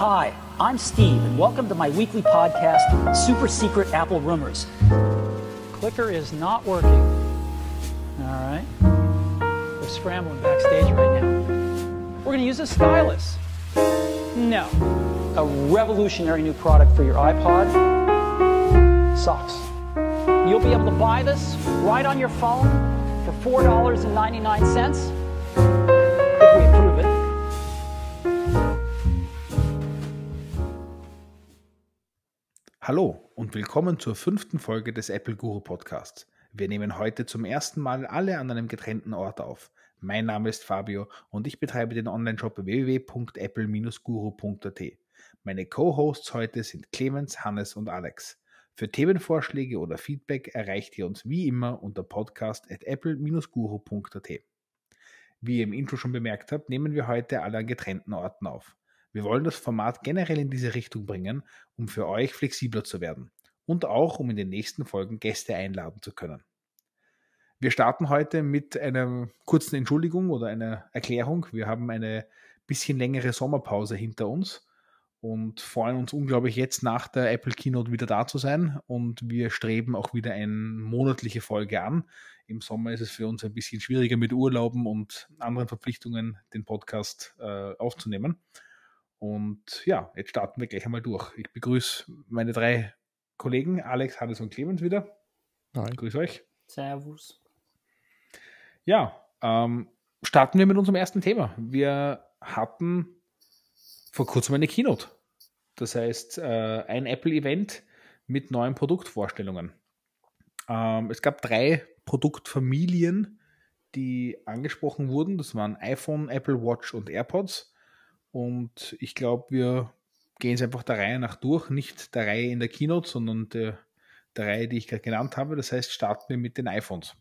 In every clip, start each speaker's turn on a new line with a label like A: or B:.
A: Hi, I'm Steve, and welcome to my weekly podcast, Super Secret Apple Rumors. Clicker is not working. All right. They're scrambling backstage right now. We're going to use a stylus. No. A revolutionary new product for your iPod socks. You'll be able to buy this right on your phone for $4.99 if we approve it.
B: Hallo und willkommen zur fünften Folge des Apple Guru Podcasts. Wir nehmen heute zum ersten Mal alle an einem getrennten Ort auf. Mein Name ist Fabio und ich betreibe den Online-Shop www.apple-guru.at. Meine Co-Hosts heute sind Clemens, Hannes und Alex. Für Themenvorschläge oder Feedback erreicht ihr uns wie immer unter podcast.apple-guru.at. Wie ihr im Intro schon bemerkt habt, nehmen wir heute alle an getrennten Orten auf. Wir wollen das Format generell in diese Richtung bringen, um für euch flexibler zu werden und auch um in den nächsten Folgen Gäste einladen zu können. Wir starten heute mit einer kurzen Entschuldigung oder einer Erklärung. Wir haben eine bisschen längere Sommerpause hinter uns und freuen uns unglaublich jetzt nach der Apple Keynote wieder da zu sein und wir streben auch wieder eine monatliche Folge an. Im Sommer ist es für uns ein bisschen schwieriger mit Urlauben und anderen Verpflichtungen den Podcast äh, aufzunehmen. Und ja, jetzt starten wir gleich einmal durch. Ich begrüße meine drei Kollegen, Alex, Hannes und Clemens wieder.
C: Hi.
B: Grüß euch.
D: Servus.
B: Ja, ähm, starten wir mit unserem ersten Thema. Wir hatten vor kurzem eine Keynote. Das heißt, äh, ein Apple-Event mit neuen Produktvorstellungen. Ähm, es gab drei Produktfamilien, die angesprochen wurden. Das waren iPhone, Apple Watch und AirPods. Und ich glaube, wir gehen es einfach der Reihe nach durch, nicht der Reihe in der Keynote, sondern der, der Reihe, die ich gerade genannt habe. Das heißt, starten wir mit den iPhones.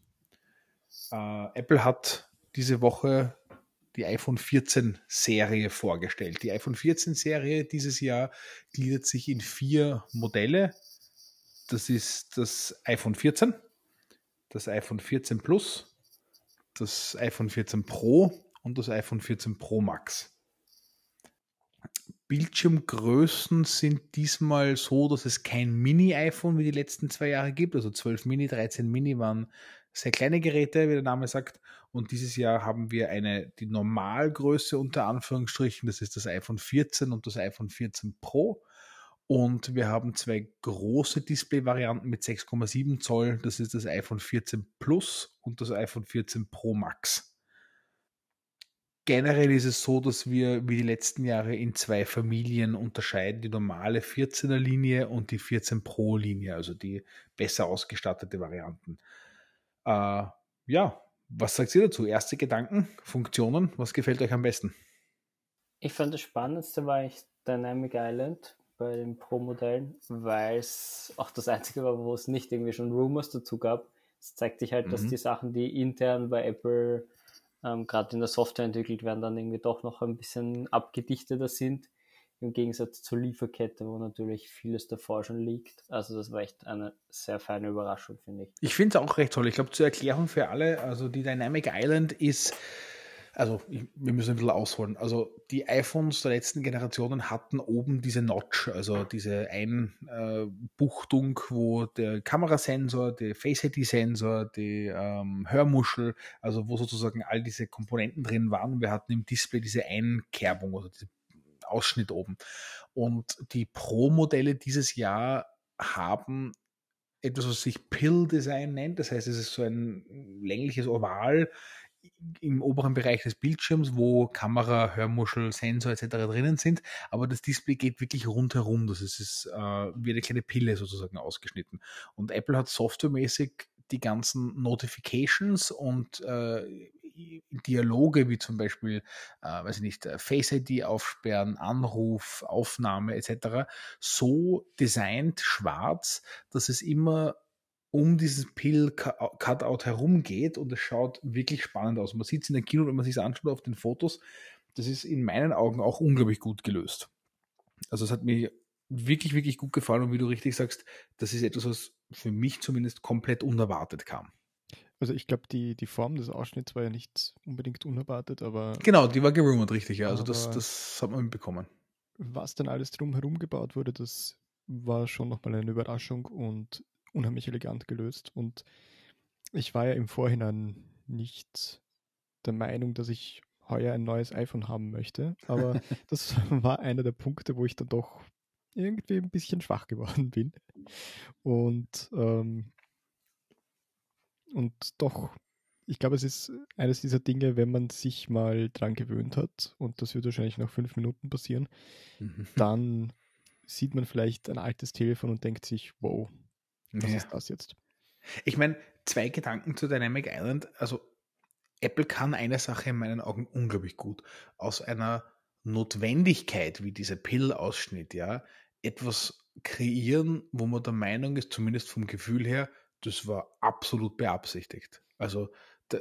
B: Äh, Apple hat diese Woche die iPhone 14 Serie vorgestellt. Die iPhone 14 Serie dieses Jahr gliedert sich in vier Modelle. Das ist das iPhone 14, das iPhone 14 Plus, das iPhone 14 Pro und das iPhone 14 Pro Max. Bildschirmgrößen sind diesmal so, dass es kein Mini-iPhone wie die letzten zwei Jahre gibt. Also 12 Mini, 13 Mini waren sehr kleine Geräte, wie der Name sagt. Und dieses Jahr haben wir eine, die Normalgröße unter Anführungsstrichen, das ist das iPhone 14 und das iPhone 14 Pro. Und wir haben zwei große Display-Varianten mit 6,7 Zoll. Das ist das iPhone 14 Plus und das iPhone 14 Pro Max generell ist es so, dass wir wie die letzten Jahre in zwei Familien unterscheiden, die normale 14er Linie und die 14 Pro Linie, also die besser ausgestattete Varianten. Äh, ja, was sagt ihr dazu? Erste Gedanken, Funktionen, was gefällt euch am besten?
D: Ich fand das Spannendste war ich Dynamic Island bei den Pro-Modellen, weil es auch das einzige war, wo es nicht irgendwie schon Rumors dazu gab. Es zeigt sich halt, mhm. dass die Sachen, die intern bei Apple ähm, gerade in der Software entwickelt werden, dann irgendwie doch noch ein bisschen abgedichteter sind, im Gegensatz zur Lieferkette, wo natürlich vieles davor schon liegt. Also das war echt eine sehr feine Überraschung, finde ich.
B: Ich finde es auch recht toll. Ich glaube, zur Erklärung für alle, also die Dynamic Island ist also ich, wir müssen ein bisschen ausholen. Also die iPhones der letzten Generationen hatten oben diese Notch, also diese Einbuchtung, äh, wo der Kamerasensor, der Face ID-Sensor, die ähm, Hörmuschel, also wo sozusagen all diese Komponenten drin waren. Wir hatten im Display diese Einkerbung, also diese Ausschnitt oben. Und die Pro-Modelle dieses Jahr haben etwas, was sich Pill-Design nennt. Das heißt, es ist so ein längliches Oval im oberen Bereich des Bildschirms, wo Kamera, Hörmuschel, Sensor etc. drinnen sind, aber das Display geht wirklich rundherum. Das ist, ist äh, wie eine kleine Pille sozusagen ausgeschnitten. Und Apple hat softwaremäßig die ganzen Notifications und äh, Dialoge wie zum Beispiel, äh, weiß ich nicht, äh, Face ID aufsperren, Anruf, Aufnahme etc. so designt schwarz, dass es immer um dieses Pill-Cutout herumgeht und es schaut wirklich spannend aus. Man sieht es in der Kino, wenn man sich anschaut auf den Fotos, das ist in meinen Augen auch unglaublich gut gelöst. Also es hat mir wirklich, wirklich gut gefallen und wie du richtig sagst, das ist etwas, was für mich zumindest komplett unerwartet kam.
C: Also ich glaube, die, die Form des Ausschnitts war ja nicht unbedingt unerwartet, aber...
B: Genau, die war gerumort, richtig, ja. Also das, das hat man mitbekommen.
C: was dann alles drumherum gebaut wurde, das war schon nochmal eine Überraschung und unheimlich elegant gelöst. Und ich war ja im Vorhinein nicht der Meinung, dass ich heuer ein neues iPhone haben möchte. Aber das war einer der Punkte, wo ich dann doch irgendwie ein bisschen schwach geworden bin. Und, ähm, und doch, ich glaube, es ist eines dieser Dinge, wenn man sich mal dran gewöhnt hat, und das wird wahrscheinlich nach fünf Minuten passieren, mhm. dann sieht man vielleicht ein altes Telefon und denkt sich, wow, was ja. ist das jetzt?
B: Ich meine, zwei Gedanken zu Dynamic Island. Also Apple kann eine Sache in meinen Augen unglaublich gut. Aus einer Notwendigkeit wie dieser Pill-Ausschnitt, ja, etwas kreieren, wo man der Meinung ist, zumindest vom Gefühl her, das war absolut beabsichtigt. Also da,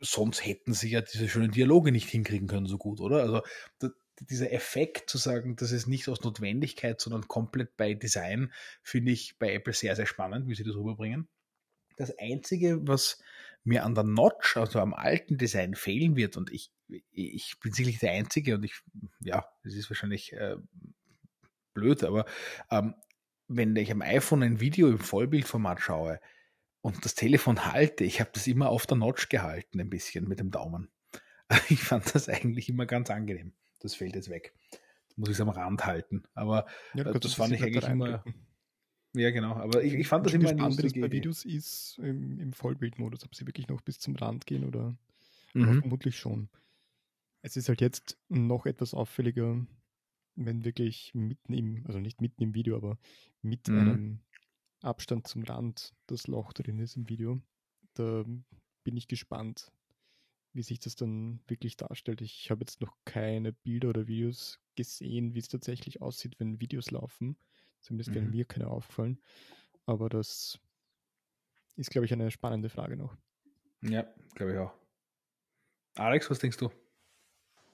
B: sonst hätten sie ja diese schönen Dialoge nicht hinkriegen können so gut, oder? Also da, dieser Effekt zu sagen, das ist nicht aus Notwendigkeit, sondern komplett bei Design, finde ich bei Apple sehr, sehr spannend, wie sie das rüberbringen. Das Einzige, was mir an der Notch, also am alten Design fehlen wird, und ich, ich bin sicherlich der Einzige und ich, ja, das ist wahrscheinlich äh, blöd, aber ähm, wenn ich am iPhone ein Video im Vollbildformat schaue und das Telefon halte, ich habe das immer auf der Notch gehalten, ein bisschen mit dem Daumen. Ich fand das eigentlich immer ganz angenehm. Das fällt jetzt weg. Das muss ich es am Rand halten. Aber ja, äh, das fand ich eigentlich immer. Ja, genau. Aber ich, ich fand das immer
C: ein anderes bei Videos ist im, im Vollbildmodus, ob sie wirklich noch bis zum Rand gehen oder mhm. vermutlich schon. Es ist halt jetzt noch etwas auffälliger, wenn wirklich mitten im, also nicht mitten im Video, aber mit mhm. einem Abstand zum Rand das Loch drin ist im Video. Da bin ich gespannt, wie sich das dann wirklich darstellt. Ich habe jetzt noch keine Bilder oder Videos gesehen, wie es tatsächlich aussieht, wenn Videos laufen. Zumindest wären mhm. mir keine auffallen. Aber das ist, glaube ich, eine spannende Frage noch.
B: Ja, glaube ich auch. Alex, was denkst du?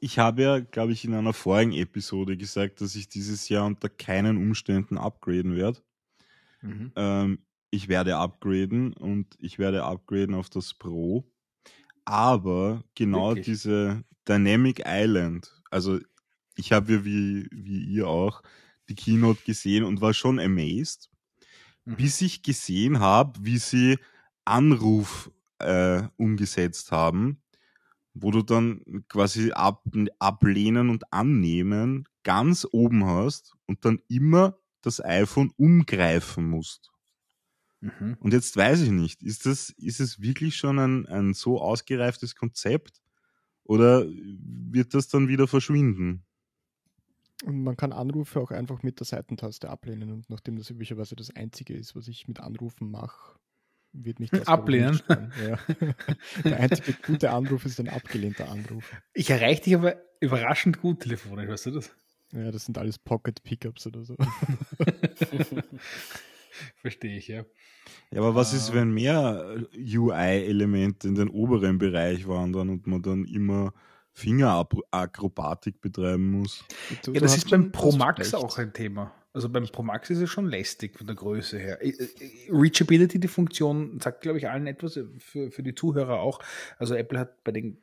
E: Ich habe ja, glaube ich, in einer vorigen Episode gesagt, dass ich dieses Jahr unter keinen Umständen upgraden werde. Mhm. Ähm, ich werde upgraden und ich werde upgraden auf das Pro. Aber genau Wirklich? diese Dynamic Island, also ich habe ja wie, wie ihr auch die Keynote gesehen und war schon amazed, mhm. bis ich gesehen habe, wie sie Anruf äh, umgesetzt haben, wo du dann quasi ab, ablehnen und annehmen ganz oben hast und dann immer das iPhone umgreifen musst. Mhm. Und jetzt weiß ich nicht, ist das, ist es wirklich schon ein, ein so ausgereiftes Konzept oder wird das dann wieder verschwinden?
C: Und man kann Anrufe auch einfach mit der Seitentaste ablehnen. Und nachdem das üblicherweise das Einzige ist, was ich mit Anrufen mache, wird mich das
B: ablehnen.
C: Ja. Der einzige gute Anruf ist ein abgelehnter Anruf.
B: Ich erreiche dich aber überraschend gut telefonisch, weißt du das?
C: Ja, das sind alles Pocket Pickups oder so.
B: Verstehe ich, ja.
E: Ja, aber was ist, ah. wenn mehr UI-Elemente in den oberen Bereich wandern und man dann immer Fingerakrobatik betreiben muss?
B: ja, das ist beim Pro Max auch ein Thema. Also beim Pro Max ist es schon lästig von der Größe her. Reachability, die Funktion, sagt, glaube ich, allen etwas, für, für die Zuhörer auch. Also Apple hat bei den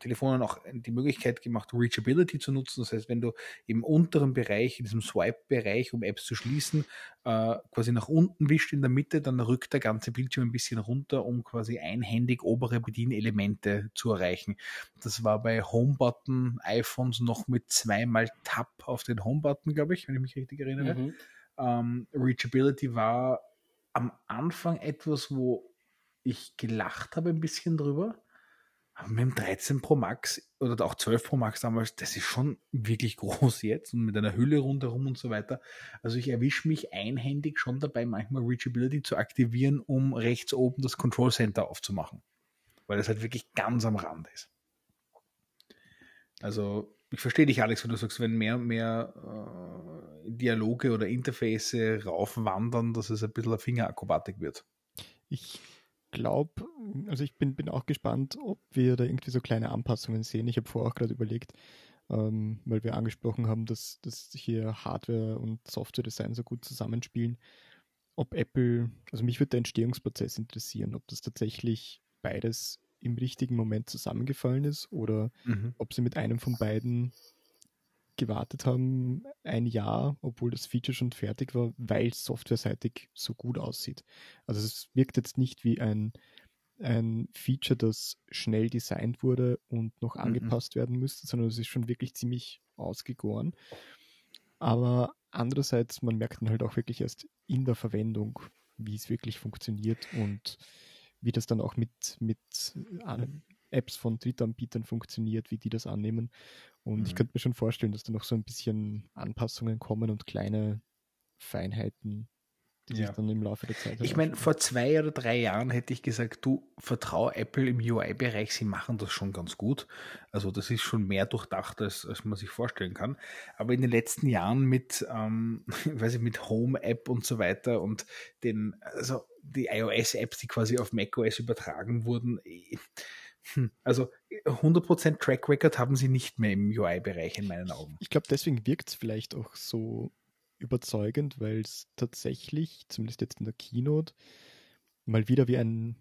B: Telefonen auch die Möglichkeit gemacht, Reachability zu nutzen. Das heißt, wenn du im unteren Bereich, in diesem Swipe-Bereich, um Apps zu schließen, äh, quasi nach unten wischt in der Mitte, dann rückt der ganze Bildschirm ein bisschen runter, um quasi einhändig obere Bedienelemente zu erreichen. Das war bei Homebutton iPhones noch mit zweimal Tap auf den Homebutton, glaube ich, wenn ich mich richtig erinnere. Mhm. Ähm, Reachability war am Anfang etwas, wo ich gelacht habe ein bisschen drüber aber mit dem 13 Pro Max oder auch 12 Pro Max damals, das ist schon wirklich groß jetzt und mit einer Hülle rundherum und so weiter. Also ich erwische mich einhändig schon dabei, manchmal Reachability zu aktivieren, um rechts oben das Control Center aufzumachen. Weil das halt wirklich ganz am Rand ist. Also ich verstehe dich, Alex, wenn du sagst, wenn mehr mehr äh, Dialoge oder Interface raufwandern, dass es ein bisschen Fingerakrobatik wird.
C: Ich glaube, also ich bin, bin auch gespannt, ob wir da irgendwie so kleine Anpassungen sehen. Ich habe vorher auch gerade überlegt, ähm, weil wir angesprochen haben, dass, dass hier Hardware und Software-Design so gut zusammenspielen, ob Apple, also mich würde der Entstehungsprozess interessieren, ob das tatsächlich beides im richtigen Moment zusammengefallen ist oder mhm. ob sie mit einem von beiden gewartet haben, ein Jahr, obwohl das Feature schon fertig war, weil es softwareseitig so gut aussieht. Also es wirkt jetzt nicht wie ein, ein Feature, das schnell designt wurde und noch mhm. angepasst werden müsste, sondern es ist schon wirklich ziemlich ausgegoren. Aber andererseits, man merkt dann halt auch wirklich erst in der Verwendung, wie es wirklich funktioniert und wie das dann auch mit, mit äh, Apps von Drittanbietern funktioniert, wie die das annehmen. Und mhm. ich könnte mir schon vorstellen, dass da noch so ein bisschen Anpassungen kommen und kleine Feinheiten, die ja. sich dann im Laufe der Zeit.
B: Ich meine, vor zwei oder drei Jahren hätte ich gesagt, du vertrau Apple im UI-Bereich, sie machen das schon ganz gut. Also das ist schon mehr durchdacht, als, als man sich vorstellen kann. Aber in den letzten Jahren mit, ähm, weiß ich, mit Home-App und so weiter und den, also die iOS-Apps, die quasi auf macOS übertragen wurden, hm, also 100% Track Record haben sie nicht mehr im UI-Bereich in meinen Augen.
C: Ich glaube, deswegen wirkt es vielleicht auch so überzeugend, weil es tatsächlich, zumindest jetzt in der Keynote, mal wieder wie ein,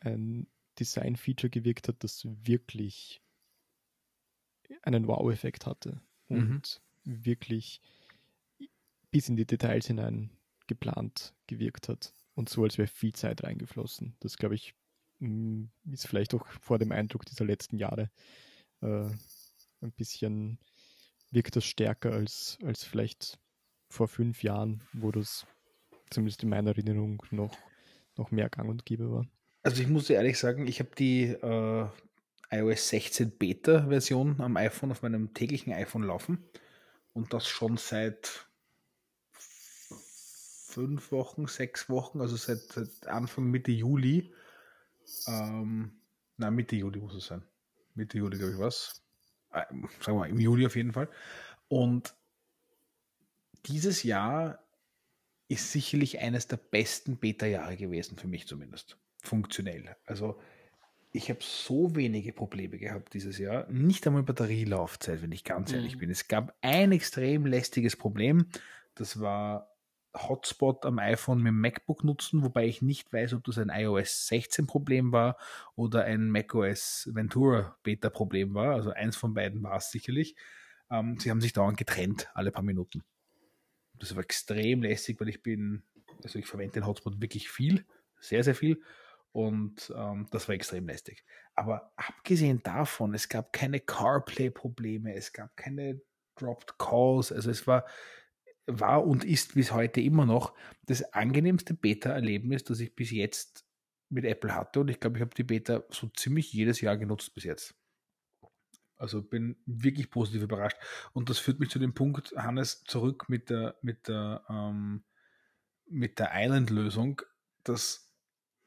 C: ein Design-Feature gewirkt hat, das wirklich einen Wow-Effekt hatte und mhm. wirklich bis in die Details hinein geplant gewirkt hat und so, als wäre viel Zeit reingeflossen. Das, glaube ich, mm, ist vielleicht auch vor dem Eindruck dieser letzten Jahre äh, ein bisschen wirkt das stärker als, als vielleicht vor fünf Jahren, wo das zumindest in meiner Erinnerung noch, noch mehr gang und gäbe war.
B: Also ich muss ehrlich sagen, ich habe die äh, iOS 16 Beta-Version am iPhone auf meinem täglichen iPhone laufen und das schon seit fünf Wochen, sechs Wochen, also seit, seit Anfang Mitte Juli. Ähm, na, Mitte Juli muss es sein. Mitte Juli, glaube ich, was. Äh, sagen wir mal, im Juli auf jeden Fall. Und dieses Jahr ist sicherlich eines der besten Beta-Jahre gewesen, für mich zumindest. Funktionell. Also ich habe so wenige Probleme gehabt dieses Jahr. Nicht einmal Batterielaufzeit, wenn ich ganz mhm. ehrlich bin. Es gab ein extrem lästiges Problem. Das war Hotspot am iPhone mit dem MacBook nutzen, wobei ich nicht weiß, ob das ein iOS 16 Problem war oder ein macOS Ventura Beta Problem war. Also eins von beiden war es sicherlich. Ähm, sie haben sich dauernd getrennt, alle paar Minuten. Das war extrem lästig, weil ich bin, also ich verwende den Hotspot wirklich viel, sehr, sehr viel. Und ähm, das war extrem lästig. Aber abgesehen davon, es gab keine CarPlay-Probleme, es gab keine Dropped Calls. Also es war, war und ist bis heute immer noch das angenehmste Beta-Erlebnis, das ich bis jetzt mit Apple hatte. Und ich glaube, ich habe die Beta so ziemlich jedes Jahr genutzt bis jetzt. Also bin wirklich positiv überrascht. Und das führt mich zu dem Punkt, Hannes, zurück mit der, mit der, ähm, mit der Island-Lösung, dass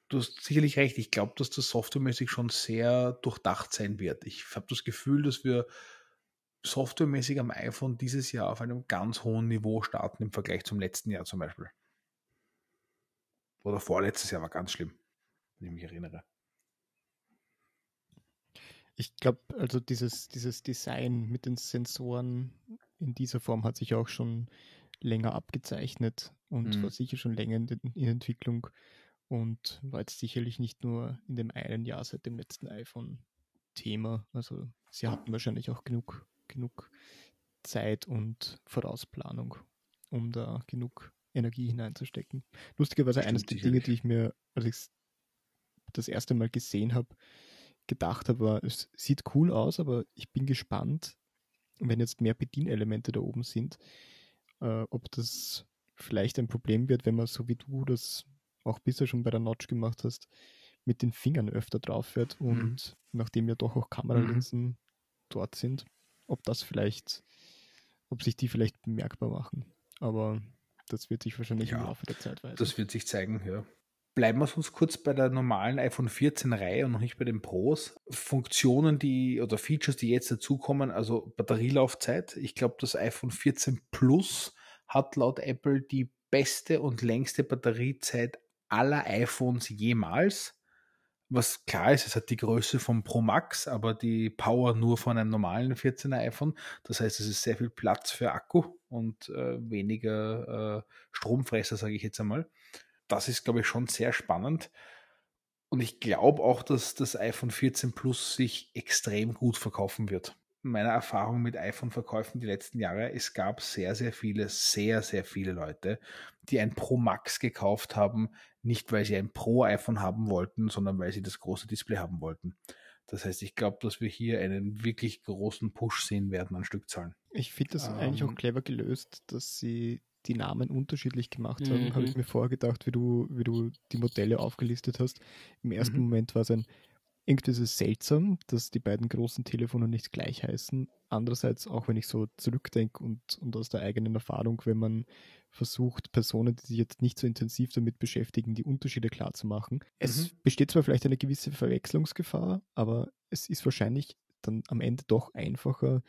B: du hast sicherlich recht. Ich glaube, dass das softwaremäßig schon sehr durchdacht sein wird. Ich habe das Gefühl, dass wir softwaremäßig am iPhone dieses Jahr auf einem ganz hohen Niveau starten im Vergleich zum letzten Jahr zum Beispiel. Oder vorletztes Jahr war ganz schlimm, wenn ich mich erinnere.
C: Ich glaube, also dieses, dieses Design mit den Sensoren in dieser Form hat sich auch schon länger abgezeichnet und mhm. war sicher schon länger in, in, Entwicklung und war jetzt sicherlich nicht nur in dem einen Jahr seit dem letzten iPhone Thema. Also sie hatten wahrscheinlich auch genug, genug Zeit und Vorausplanung, um da genug Energie hineinzustecken. Lustigerweise eines der Dinge, die ich mir, als ich das erste Mal gesehen habe, gedacht habe, es sieht cool aus, aber ich bin gespannt, wenn jetzt mehr Bedienelemente da oben sind, äh, ob das vielleicht ein Problem wird, wenn man so wie du das auch bisher schon bei der Notch gemacht hast, mit den Fingern öfter drauf fährt und mhm. nachdem ja doch auch Kameralinsen mhm. dort sind, ob das vielleicht, ob sich die vielleicht bemerkbar machen. Aber das wird sich wahrscheinlich ja, im Laufe der Zeit weisen.
B: Das wird sich zeigen, ja bleiben wir uns kurz bei der normalen iPhone 14 Reihe und noch nicht bei den Pros. Funktionen, die oder Features, die jetzt dazukommen, also Batterielaufzeit. Ich glaube, das iPhone 14 Plus hat laut Apple die beste und längste Batteriezeit aller iPhones jemals. Was klar ist, es hat die Größe vom Pro Max, aber die Power nur von einem normalen 14er iPhone. Das heißt, es ist sehr viel Platz für Akku und äh, weniger äh, Stromfresser, sage ich jetzt einmal das ist, glaube ich, schon sehr spannend. Und ich glaube auch, dass das iPhone 14 Plus sich extrem gut verkaufen wird. meiner Erfahrung mit iPhone-Verkäufen die letzten Jahre, es gab sehr, sehr viele, sehr, sehr viele Leute, die ein Pro Max gekauft haben, nicht weil sie ein Pro-iPhone haben wollten, sondern weil sie das große Display haben wollten. Das heißt, ich glaube, dass wir hier einen wirklich großen Push sehen werden an Stückzahlen.
C: Ich finde das ähm, eigentlich auch clever gelöst, dass sie die Namen unterschiedlich gemacht haben, mhm. habe ich mir vorgedacht, wie du, wie du die Modelle aufgelistet hast. Im ersten mhm. Moment war es ein irgendwie ist es seltsam, dass die beiden großen Telefone nicht gleich heißen. Andererseits, auch wenn ich so zurückdenke und, und aus der eigenen Erfahrung, wenn man versucht, Personen, die sich jetzt nicht so intensiv damit beschäftigen, die Unterschiede klar zu machen. Mhm. Es besteht zwar vielleicht eine gewisse Verwechslungsgefahr, aber es ist wahrscheinlich dann am Ende doch einfacher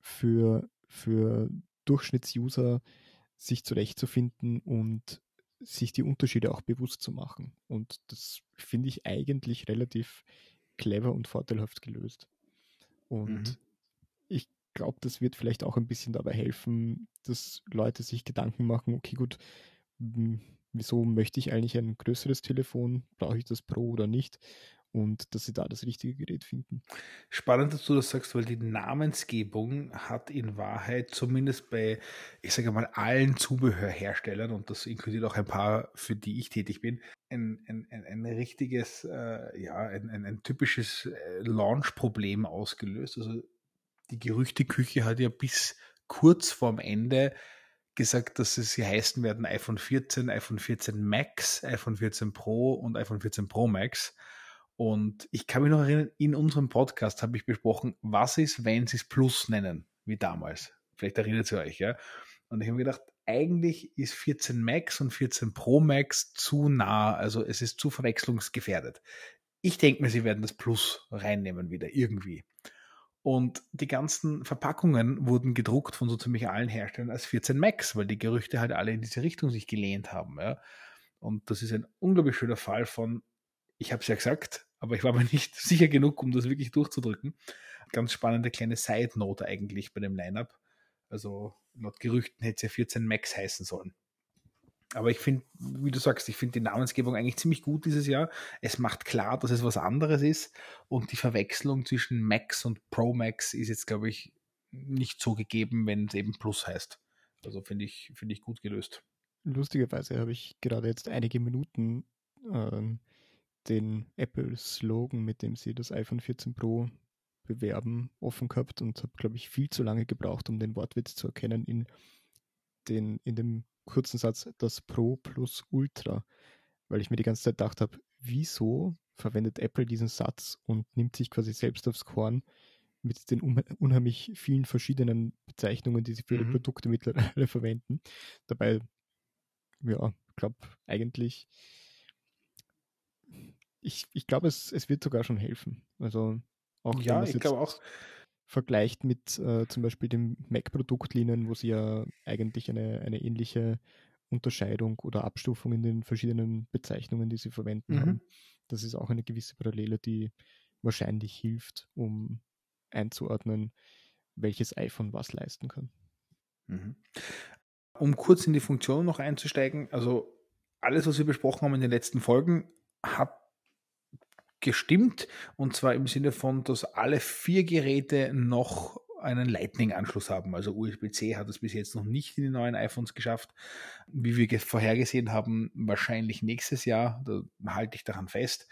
C: für, für Durchschnittsuser sich zurechtzufinden und sich die Unterschiede auch bewusst zu machen. Und das finde ich eigentlich relativ clever und vorteilhaft gelöst. Und mhm. ich glaube, das wird vielleicht auch ein bisschen dabei helfen, dass Leute sich Gedanken machen, okay, gut, wieso möchte ich eigentlich ein größeres Telefon? Brauche ich das Pro oder nicht? Und dass sie da das richtige Gerät finden.
B: Spannend, dass du das sagst, weil die Namensgebung hat in Wahrheit zumindest bei, ich sage mal, allen Zubehörherstellern, und das inkludiert auch ein paar, für die ich tätig bin, ein, ein, ein, ein richtiges, äh, ja, ein, ein, ein typisches äh, Launch-Problem ausgelöst. Also die Gerüchteküche hat ja bis kurz vorm Ende gesagt, dass sie heißen werden iPhone 14, iPhone 14 Max, iPhone 14 Pro und iPhone 14 Pro Max. Und ich kann mich noch erinnern, in unserem Podcast habe ich besprochen, was ist, wenn sie es Plus nennen, wie damals. Vielleicht erinnert ihr euch, ja. Und ich habe mir gedacht, eigentlich ist 14 Max und 14 Pro Max zu nah, also es ist zu verwechslungsgefährdet. Ich denke mir, sie werden das Plus reinnehmen wieder, irgendwie. Und die ganzen Verpackungen wurden gedruckt von so ziemlich allen Herstellern als 14 Max, weil die Gerüchte halt alle in diese Richtung sich gelehnt haben. Ja. Und das ist ein unglaublich schöner Fall von, ich habe es ja gesagt, aber ich war mir nicht sicher genug, um das wirklich durchzudrücken. Ganz spannende kleine Side-Note eigentlich bei dem Lineup. Also laut Gerüchten hätte es ja 14 Max heißen sollen. Aber ich finde, wie du sagst, ich finde die Namensgebung eigentlich ziemlich gut dieses Jahr. Es macht klar, dass es was anderes ist und die Verwechslung zwischen Max und Pro Max ist jetzt, glaube ich, nicht so gegeben, wenn es eben Plus heißt. Also finde ich, finde ich gut gelöst.
C: Lustigerweise habe ich gerade jetzt einige Minuten ähm, den Apple-Slogan, mit dem sie das iPhone 14 Pro bewerben, offen gehabt und habe, glaube ich, viel zu lange gebraucht, um den Wortwitz zu erkennen in, den, in dem kurzen Satz das Pro plus Ultra, weil ich mir die ganze Zeit gedacht habe, wieso verwendet Apple diesen Satz und nimmt sich quasi selbst aufs Korn mit den unheimlich vielen verschiedenen Bezeichnungen, die sie für ihre mhm. Produkte mittlerweile verwenden. Dabei, ja, ich glaube eigentlich ich, ich glaube, es, es wird sogar schon helfen. Also auch
B: ja, ich glaube auch.
C: Vergleicht mit äh, zum Beispiel dem Mac-Produktlinien, wo sie ja eigentlich eine, eine ähnliche Unterscheidung oder Abstufung in den verschiedenen Bezeichnungen, die sie verwenden mhm. haben. Das ist auch eine gewisse Parallele, die wahrscheinlich hilft, um einzuordnen, welches iPhone was leisten kann.
B: Mhm. Um kurz in die Funktion noch einzusteigen, also alles, was wir besprochen haben in den letzten Folgen, hat gestimmt. Und zwar im Sinne von, dass alle vier Geräte noch einen Lightning-Anschluss haben. Also USB-C hat es bis jetzt noch nicht in die neuen iPhones geschafft. Wie wir vorhergesehen haben, wahrscheinlich nächstes Jahr. Da halte ich daran fest.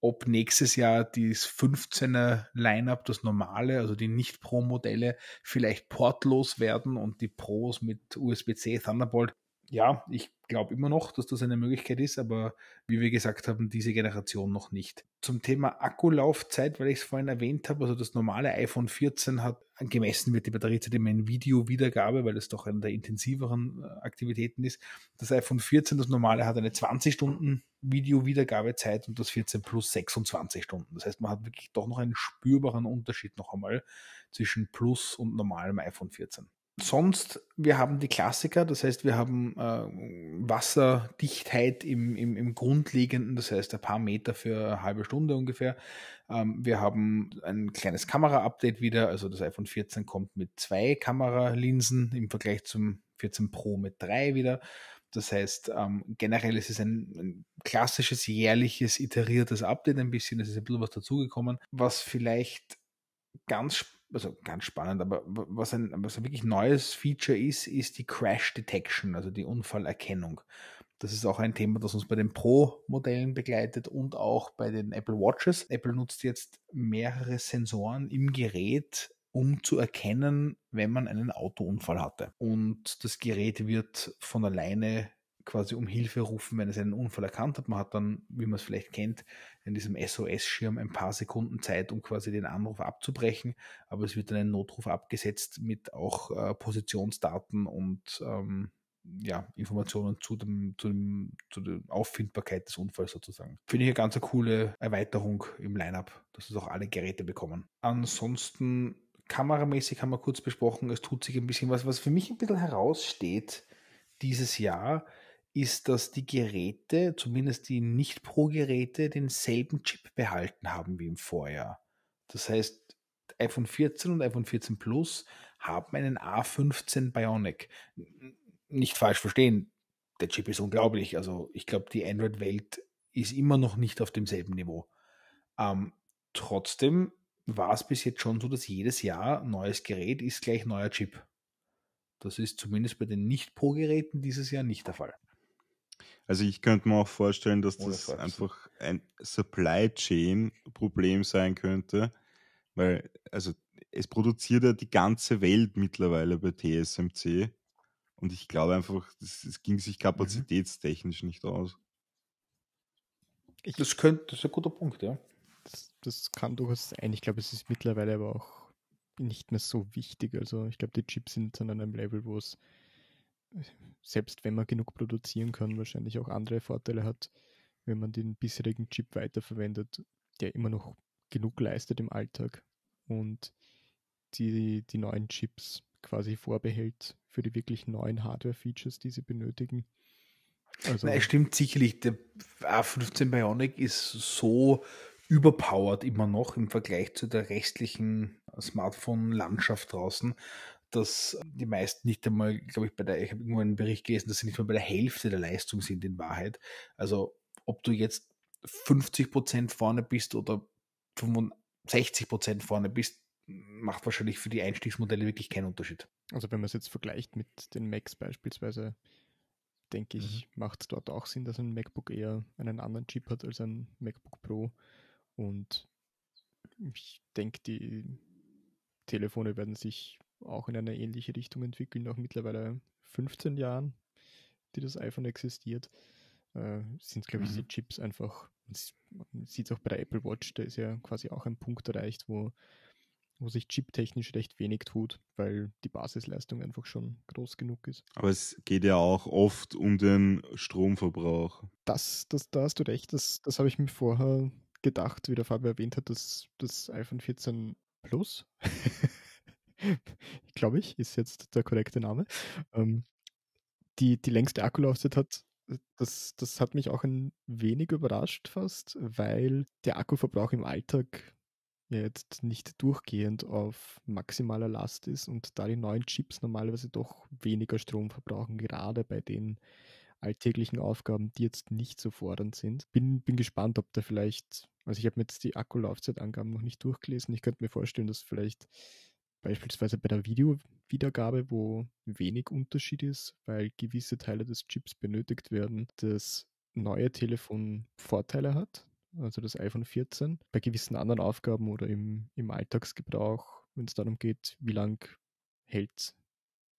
B: Ob nächstes Jahr das 15er Lineup, das normale, also die Nicht-Pro-Modelle, vielleicht portlos werden und die Pros mit USB-C Thunderbolt. Ja, ich glaube immer noch, dass das eine Möglichkeit ist, aber wie wir gesagt haben, diese Generation noch nicht. Zum Thema Akkulaufzeit, weil ich es vorhin erwähnt habe, also das normale iPhone 14 hat gemessen wird die Batteriezeit immer in Videowiedergabe, weil es doch eine der intensiveren äh, Aktivitäten ist. Das iPhone 14, das normale, hat eine 20 Stunden Videowiedergabezeit und das 14 Plus 26 Stunden. Das heißt, man hat wirklich doch noch einen spürbaren Unterschied noch einmal zwischen Plus und normalem iPhone 14 sonst, wir haben die Klassiker, das heißt, wir haben äh, Wasserdichtheit im, im, im Grundlegenden, das heißt ein paar Meter für eine halbe Stunde ungefähr. Ähm, wir haben ein kleines Kamera-Update wieder, also das iPhone 14 kommt mit zwei Kameralinsen im Vergleich zum 14 Pro mit drei wieder. Das heißt, ähm, generell ist es ein, ein, klassisches, jährliches, iteriertes Update ein bisschen. Es ist ein bisschen was dazugekommen. Was vielleicht ganz also ganz spannend, aber was ein, was ein wirklich neues Feature ist, ist die Crash Detection, also die Unfallerkennung. Das ist auch ein Thema, das uns bei den Pro-Modellen begleitet und auch bei den Apple Watches. Apple nutzt jetzt mehrere Sensoren im Gerät, um zu erkennen, wenn man einen Autounfall hatte. Und das Gerät wird von alleine quasi um Hilfe rufen, wenn es einen Unfall erkannt hat. Man hat dann, wie man es vielleicht kennt, in diesem SOS-Schirm ein paar Sekunden Zeit, um quasi den Anruf abzubrechen. Aber es wird dann ein Notruf abgesetzt mit auch äh, Positionsdaten und ähm, ja, Informationen zu, dem, zu, dem, zu der Auffindbarkeit des Unfalls sozusagen. Finde ich eine ganz coole Erweiterung im Lineup, dass es auch alle Geräte bekommen. Ansonsten kameramäßig haben wir kurz besprochen, es tut sich ein bisschen was, was für mich ein bisschen heraussteht dieses Jahr, ist, dass die Geräte, zumindest die Nicht-Pro-Geräte, denselben Chip behalten haben wie im Vorjahr. Das heißt, iPhone 14 und iPhone 14 Plus haben einen A15 Bionic. Nicht falsch verstehen, der Chip ist unglaublich. Also ich glaube, die Android-Welt ist immer noch nicht auf demselben Niveau. Ähm, trotzdem war es bis jetzt schon so, dass jedes Jahr neues Gerät ist gleich neuer Chip. Das ist zumindest bei den Nicht-Pro-Geräten dieses Jahr nicht der Fall.
E: Also ich könnte mir auch vorstellen, dass Ohne das Frage. einfach ein Supply Chain Problem sein könnte, weil also es produziert ja die ganze Welt mittlerweile bei TSMC und ich glaube einfach, es ging sich mhm. kapazitätstechnisch mhm. nicht aus.
B: Ich, das könnte, das ist ein guter Punkt, ja.
C: Das, das kann durchaus sein. Ich glaube, es ist mittlerweile aber auch nicht mehr so wichtig. Also ich glaube, die Chips sind an einem Level, wo es selbst wenn man genug produzieren kann, wahrscheinlich auch andere Vorteile hat, wenn man den bisherigen Chip weiterverwendet, der immer noch genug leistet im Alltag und die, die neuen Chips quasi vorbehält für die wirklich neuen Hardware-Features, die sie benötigen.
B: Also, es stimmt sicherlich, der A15 Bionic ist so überpowered immer noch im Vergleich zu der restlichen Smartphone-Landschaft draußen, dass die meisten nicht einmal, glaube ich, bei der, ich habe irgendwo einen Bericht gelesen, dass sie nicht mal bei der Hälfte der Leistung sind in Wahrheit. Also ob du jetzt 50 Prozent vorne bist oder 65 Prozent vorne bist, macht wahrscheinlich für die Einstiegsmodelle wirklich keinen Unterschied.
C: Also wenn man es jetzt vergleicht mit den Macs beispielsweise, denke ich, mhm. macht es dort auch Sinn, dass ein MacBook eher einen anderen Chip hat als ein MacBook Pro. Und ich denke, die Telefone werden sich auch in eine ähnliche Richtung entwickeln, nach mittlerweile 15 Jahren, die das iPhone existiert, äh, sind, glaube ich, mhm. diese Chips einfach, man sieht es auch bei der Apple Watch, da ist ja quasi auch ein Punkt erreicht, wo, wo sich chiptechnisch recht wenig tut, weil die Basisleistung einfach schon groß genug ist.
E: Aber es geht ja auch oft um den Stromverbrauch.
C: Das, das, da hast du recht, das, das habe ich mir vorher gedacht, wie der Fabio erwähnt hat, dass das iPhone 14 Plus glaube ich, ist jetzt der korrekte Name, ähm, die, die längste Akkulaufzeit hat, das, das hat mich auch ein wenig überrascht fast, weil der Akkuverbrauch im Alltag ja jetzt nicht durchgehend auf maximaler Last ist und da die neuen Chips normalerweise doch weniger Strom verbrauchen, gerade bei den alltäglichen Aufgaben, die jetzt nicht so fordernd sind. Bin, bin gespannt, ob da vielleicht, also ich habe mir jetzt die Akkulaufzeitangaben noch nicht durchgelesen. Ich könnte mir vorstellen, dass vielleicht beispielsweise bei der Videowiedergabe, wo wenig Unterschied ist, weil gewisse Teile des Chips benötigt werden, das neue Telefon Vorteile hat, also das iPhone 14. Bei gewissen anderen Aufgaben oder im, im Alltagsgebrauch, wenn es darum geht, wie lang hält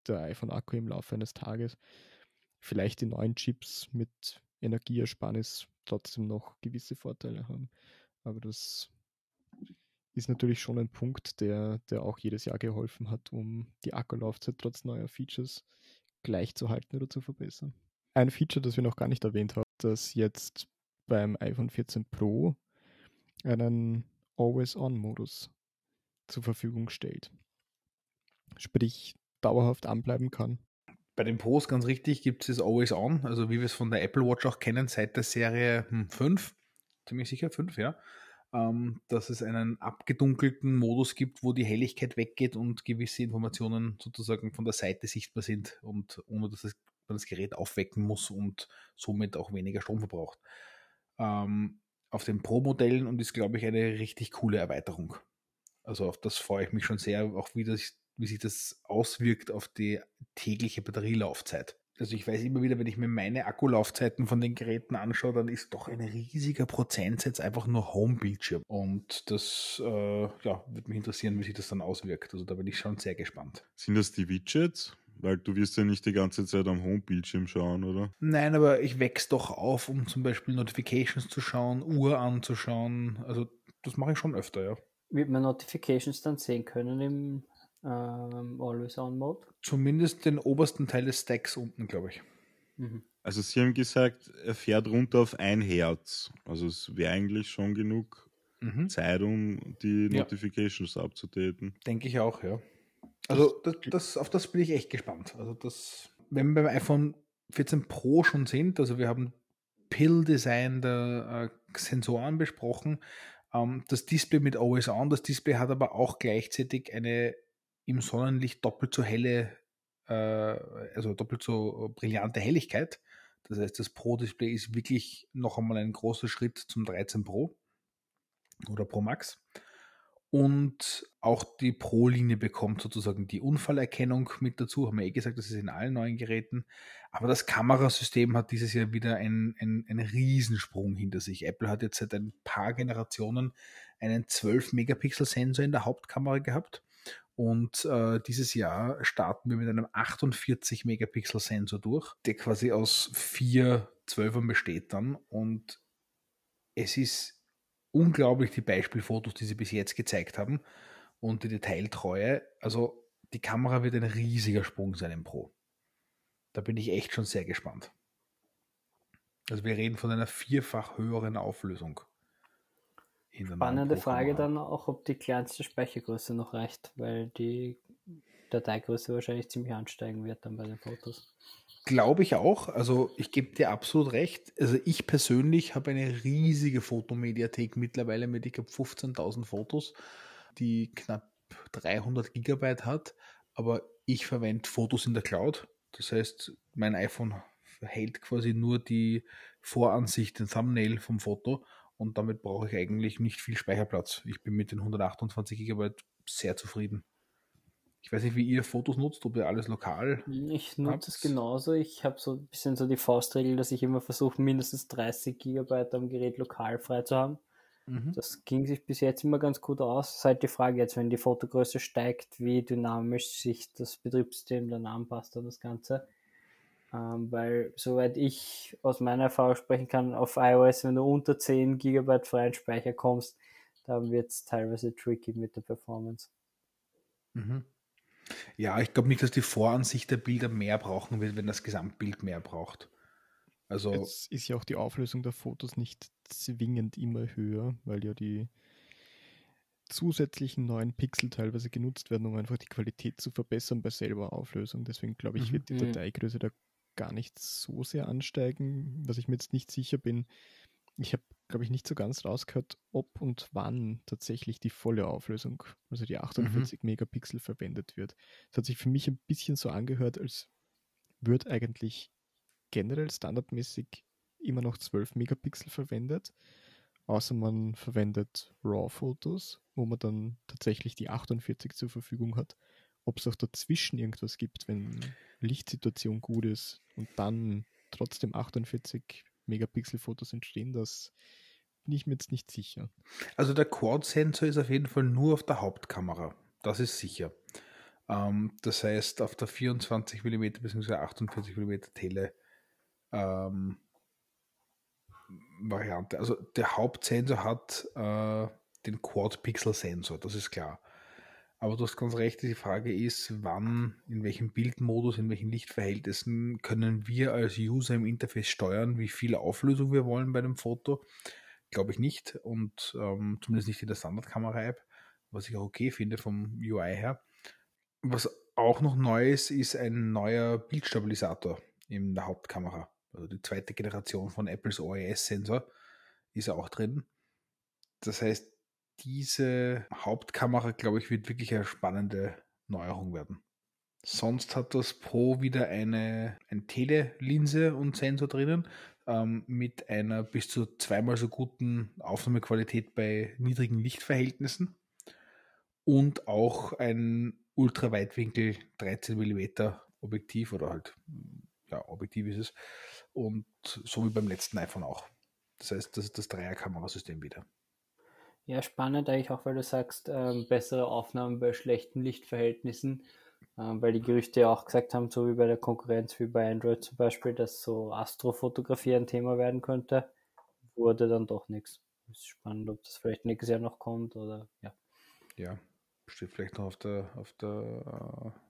C: der iPhone-Akku im Laufe eines Tages, vielleicht die neuen Chips mit Energieersparnis trotzdem noch gewisse Vorteile haben. Aber das ist natürlich schon ein Punkt, der, der auch jedes Jahr geholfen hat, um die Akkulaufzeit trotz neuer Features gleich zu halten oder zu verbessern. Ein Feature, das wir noch gar nicht erwähnt haben, das jetzt beim iPhone 14 Pro einen Always-On-Modus zur Verfügung stellt. Sprich, dauerhaft anbleiben kann.
B: Bei den Pros ganz richtig gibt es das Always On, also wie wir es von der Apple Watch auch kennen, seit der Serie 5, hm, ziemlich sicher 5, ja ähm, dass es einen abgedunkelten Modus gibt, wo die Helligkeit weggeht und gewisse Informationen sozusagen von der Seite sichtbar sind und ohne dass es, man das Gerät aufwecken muss und somit auch weniger Strom verbraucht. Ähm, auf den Pro-Modellen und ist, glaube ich, eine richtig coole Erweiterung. Also auf das freue ich mich schon sehr, auch wie, das, wie sich das auswirkt auf die tägliche Batterielaufzeit. Also ich weiß immer wieder, wenn ich mir meine Akkulaufzeiten von den Geräten anschaue, dann ist doch ein riesiger Prozentsatz einfach nur Home-Bildschirm. Und das äh, ja, würde mich interessieren, wie sich das dann auswirkt. Also da bin ich schon sehr gespannt.
E: Sind das die Widgets? Weil du wirst ja nicht die ganze Zeit am Home-Bildschirm schauen, oder?
B: Nein, aber ich wächst doch auf, um zum Beispiel Notifications zu schauen, Uhr anzuschauen. Also das mache ich schon öfter, ja.
D: Wird man Notifications dann sehen können im ähm, Always-On-Mode?
B: Zumindest den obersten Teil des Stacks unten, glaube ich.
E: Mhm. Also sie haben gesagt, er fährt runter auf ein Herz. Also es wäre eigentlich schon genug mhm. Zeit, um die Notifications ja. abzudaten.
B: Denke ich auch, ja. Also das, das, auf das bin ich echt gespannt. Also das, wenn wir beim iPhone 14 Pro schon sind, also wir haben Pill-Design der äh, Sensoren besprochen, ähm, das Display mit Always On, das Display hat aber auch gleichzeitig eine im Sonnenlicht doppelt so helle, äh, also doppelt so brillante Helligkeit. Das heißt, das Pro-Display ist wirklich noch einmal ein großer Schritt zum 13 Pro oder Pro Max. Und auch die Pro-Linie bekommt sozusagen die Unfallerkennung mit dazu. Haben wir eh gesagt, das ist in allen neuen Geräten. Aber das Kamerasystem hat dieses Jahr wieder einen, einen, einen Riesensprung hinter sich. Apple hat jetzt seit ein paar Generationen einen 12-Megapixel-Sensor in der Hauptkamera gehabt. Und äh, dieses Jahr starten wir mit einem 48 Megapixel Sensor durch, der quasi aus vier Zwölfern besteht dann. Und es ist unglaublich die Beispielfotos, die sie bis jetzt gezeigt haben und die Detailtreue. Also die Kamera wird ein riesiger Sprung sein im Pro. Da bin ich echt schon sehr gespannt. Also wir reden von einer vierfach höheren Auflösung.
D: Spannende Frage dann auch, ob die kleinste Speichergröße noch reicht, weil die Dateigröße wahrscheinlich ziemlich ansteigen wird dann bei den Fotos.
B: Glaube ich auch. Also ich gebe dir absolut recht. Also ich persönlich habe eine riesige Fotomediathek mittlerweile mit, ich glaube, 15.000 Fotos, die knapp 300 Gigabyte hat. Aber ich verwende Fotos in der Cloud. Das heißt, mein iPhone hält quasi nur die Voransicht, den Thumbnail vom Foto und damit brauche ich eigentlich nicht viel Speicherplatz. Ich bin mit den 128 GB sehr zufrieden. Ich weiß nicht, wie ihr Fotos nutzt, ob ihr alles lokal.
D: Ich nutze es genauso. Ich habe so ein bisschen so die Faustregel, dass ich immer versuche, mindestens 30 GB am Gerät lokal frei zu haben. Mhm. Das ging sich bis jetzt immer ganz gut aus. Es ist halt die Frage jetzt, wenn die Fotogröße steigt, wie dynamisch sich das Betriebssystem dann anpasst an das Ganze. Ähm, weil, soweit ich aus meiner Erfahrung sprechen kann, auf iOS, wenn du unter 10 GB freien Speicher kommst, dann wird es teilweise tricky mit der Performance.
B: Mhm. Ja, ich glaube nicht, dass die Voransicht der Bilder mehr brauchen wird, wenn das Gesamtbild mehr braucht.
C: Also Jetzt ist ja auch die Auflösung der Fotos nicht zwingend immer höher, weil ja die zusätzlichen neuen Pixel teilweise genutzt werden, um einfach die Qualität zu verbessern bei selber Auflösung. Deswegen glaube ich, mhm. wird die mhm. Dateigröße da gar nicht so sehr ansteigen. Was ich mir jetzt nicht sicher bin, ich habe, glaube ich, nicht so ganz rausgehört, ob und wann tatsächlich die volle Auflösung, also die 48 mhm. Megapixel verwendet wird. Es hat sich für mich ein bisschen so angehört, als würde eigentlich generell standardmäßig immer noch 12 Megapixel verwendet, außer man verwendet RAW-Fotos, wo man dann tatsächlich die 48 zur Verfügung hat. Ob es auch dazwischen irgendwas gibt, wenn Lichtsituation gut ist und dann trotzdem 48 Megapixel Fotos entstehen, das bin ich mir jetzt nicht sicher.
B: Also der Quad-Sensor ist auf jeden Fall nur auf der Hauptkamera. Das ist sicher. Ähm, das heißt, auf der 24 mm bzw. 48 mm Tele ähm, Variante. Also der Hauptsensor hat äh, den Quad-Pixel-Sensor, das ist klar. Aber du hast ganz recht, die Frage ist, wann, in welchem Bildmodus, in welchen Lichtverhältnissen können wir als User im Interface steuern, wie viel Auflösung wir wollen bei dem Foto. Glaube ich nicht und ähm, zumindest nicht in der Standardkamera-App, was ich auch okay finde vom UI her. Was auch noch neu ist, ist ein neuer Bildstabilisator in der Hauptkamera. Also die zweite Generation von Apples OIS-Sensor ist auch drin. Das heißt, diese Hauptkamera, glaube ich, wird wirklich eine spannende Neuerung werden. Sonst hat das Pro wieder eine, eine Telelinse und Sensor drinnen ähm, mit einer bis zu zweimal so guten Aufnahmequalität bei niedrigen Lichtverhältnissen. und auch ein Ultraweitwinkel 13 mm Objektiv oder halt, ja, Objektiv ist es. Und so wie beim letzten iPhone auch. Das heißt, das ist das Dreier-Kamerasystem wieder.
D: Ja, spannend eigentlich auch, weil du sagst, ähm, bessere Aufnahmen bei schlechten Lichtverhältnissen, ähm, weil die Gerüchte ja auch gesagt haben, so wie bei der Konkurrenz, wie bei Android zum Beispiel, dass so Astrofotografie ein Thema werden könnte, wurde dann doch nichts. Ist spannend, ob das vielleicht nächstes Jahr noch kommt oder ja.
B: Ja, steht vielleicht noch auf der, auf der äh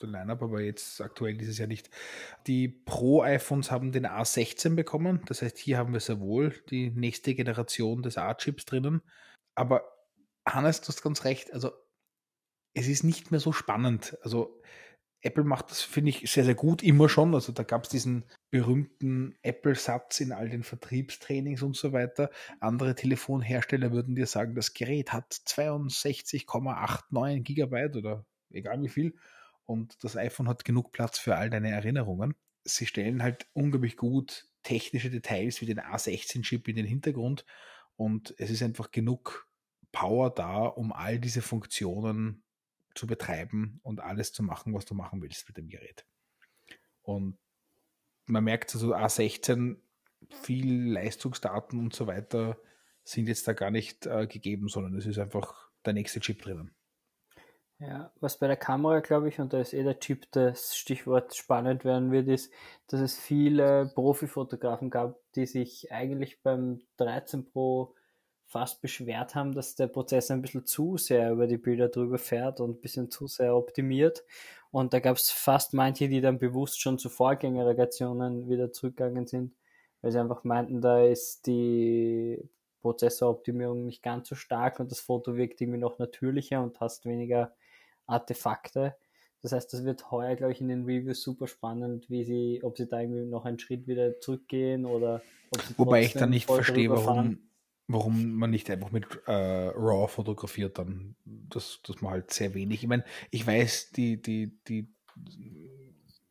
B: der Lineup, aber jetzt aktuell dieses Jahr nicht. Die Pro-iPhones haben den A16 bekommen. Das heißt, hier haben wir sehr wohl die nächste Generation des A-Chips drinnen. Aber Hannes, du hast ganz recht. Also, es ist nicht mehr so spannend. Also, Apple macht das, finde ich, sehr, sehr gut, immer schon. Also da gab es diesen berühmten Apple-Satz in all den Vertriebstrainings und so weiter. Andere Telefonhersteller würden dir sagen, das Gerät hat 62,89 Gigabyte oder egal wie viel und das iPhone hat genug Platz für all deine Erinnerungen. Sie stellen halt unglaublich gut technische Details wie den A16-Chip in den Hintergrund und es ist einfach genug Power da, um all diese Funktionen zu betreiben und alles zu machen, was du machen willst mit dem Gerät. Und man merkt also A16, viel Leistungsdaten und so weiter sind jetzt da gar nicht äh, gegeben, sondern es ist einfach der nächste Chip drinnen.
D: Ja, was bei der Kamera, glaube ich, und da ist eh der Chip das Stichwort spannend werden wird, ist, dass es viele Profifotografen gab, die sich eigentlich beim 13 Pro fast beschwert haben, dass der Prozess ein bisschen zu sehr über die Bilder drüber fährt und ein bisschen zu sehr optimiert. Und da gab es fast manche, die dann bewusst schon zu Vorgängerregationen wieder zurückgegangen sind, weil sie einfach meinten, da ist die Prozessoroptimierung nicht ganz so stark und das Foto wirkt irgendwie noch natürlicher und hast weniger Artefakte. Das heißt, das wird heuer, glaube ich, in den Reviews super spannend, wie sie, ob sie da irgendwie noch einen Schritt wieder zurückgehen oder ob sie
B: Wobei ich dann nicht verstehe, warum, warum man nicht einfach mit äh, RAW fotografiert dann. Das, das man halt sehr wenig. Ich meine, ich weiß, die, die, die,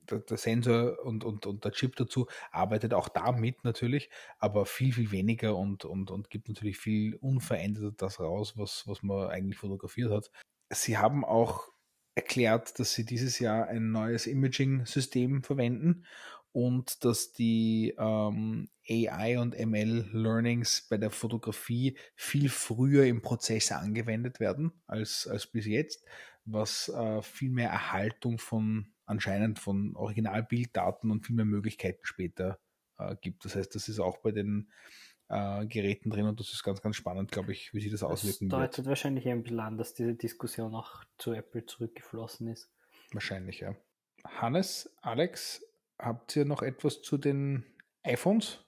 B: der, der Sensor und, und, und der Chip dazu arbeitet auch damit natürlich, aber viel, viel weniger und, und, und gibt natürlich viel unverändert das raus, was, was man eigentlich fotografiert hat. Sie haben auch erklärt, dass sie dieses Jahr ein neues Imaging-System verwenden und dass die ähm, AI und ML Learnings bei der Fotografie viel früher im Prozess angewendet werden als, als bis jetzt, was äh, viel mehr Erhaltung von anscheinend von Originalbilddaten und viel mehr Möglichkeiten später äh, gibt. Das heißt, das ist auch bei den äh, Geräten drin und das ist ganz, ganz spannend, glaube ich, wie sich das auswirken
D: das deutet wird. wahrscheinlich ein bisschen an, dass diese Diskussion auch zu Apple zurückgeflossen ist.
B: Wahrscheinlich, ja. Hannes, Alex, habt ihr noch etwas zu den iPhones?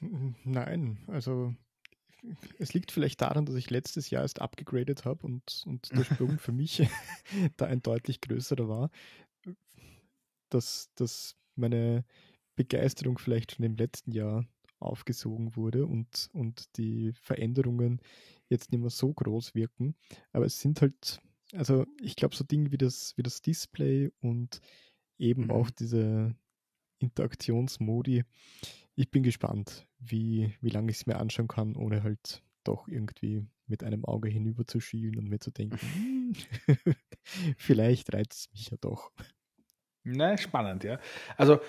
C: Nein, also es liegt vielleicht daran, dass ich letztes Jahr erst abgegradet habe und, und der Sprung für mich da ein deutlich größerer war, dass, dass meine Begeisterung vielleicht schon im letzten Jahr aufgesogen wurde und, und die Veränderungen jetzt nicht mehr so groß wirken. Aber es sind halt, also ich glaube, so Dinge wie das, wie das Display und eben mhm. auch diese Interaktionsmodi. Ich bin gespannt, wie, wie lange ich es mir anschauen kann, ohne halt doch irgendwie mit einem Auge hinüberzuschielen und mir zu denken, hm, vielleicht reizt es mich ja doch.
B: Na, spannend, ja. Also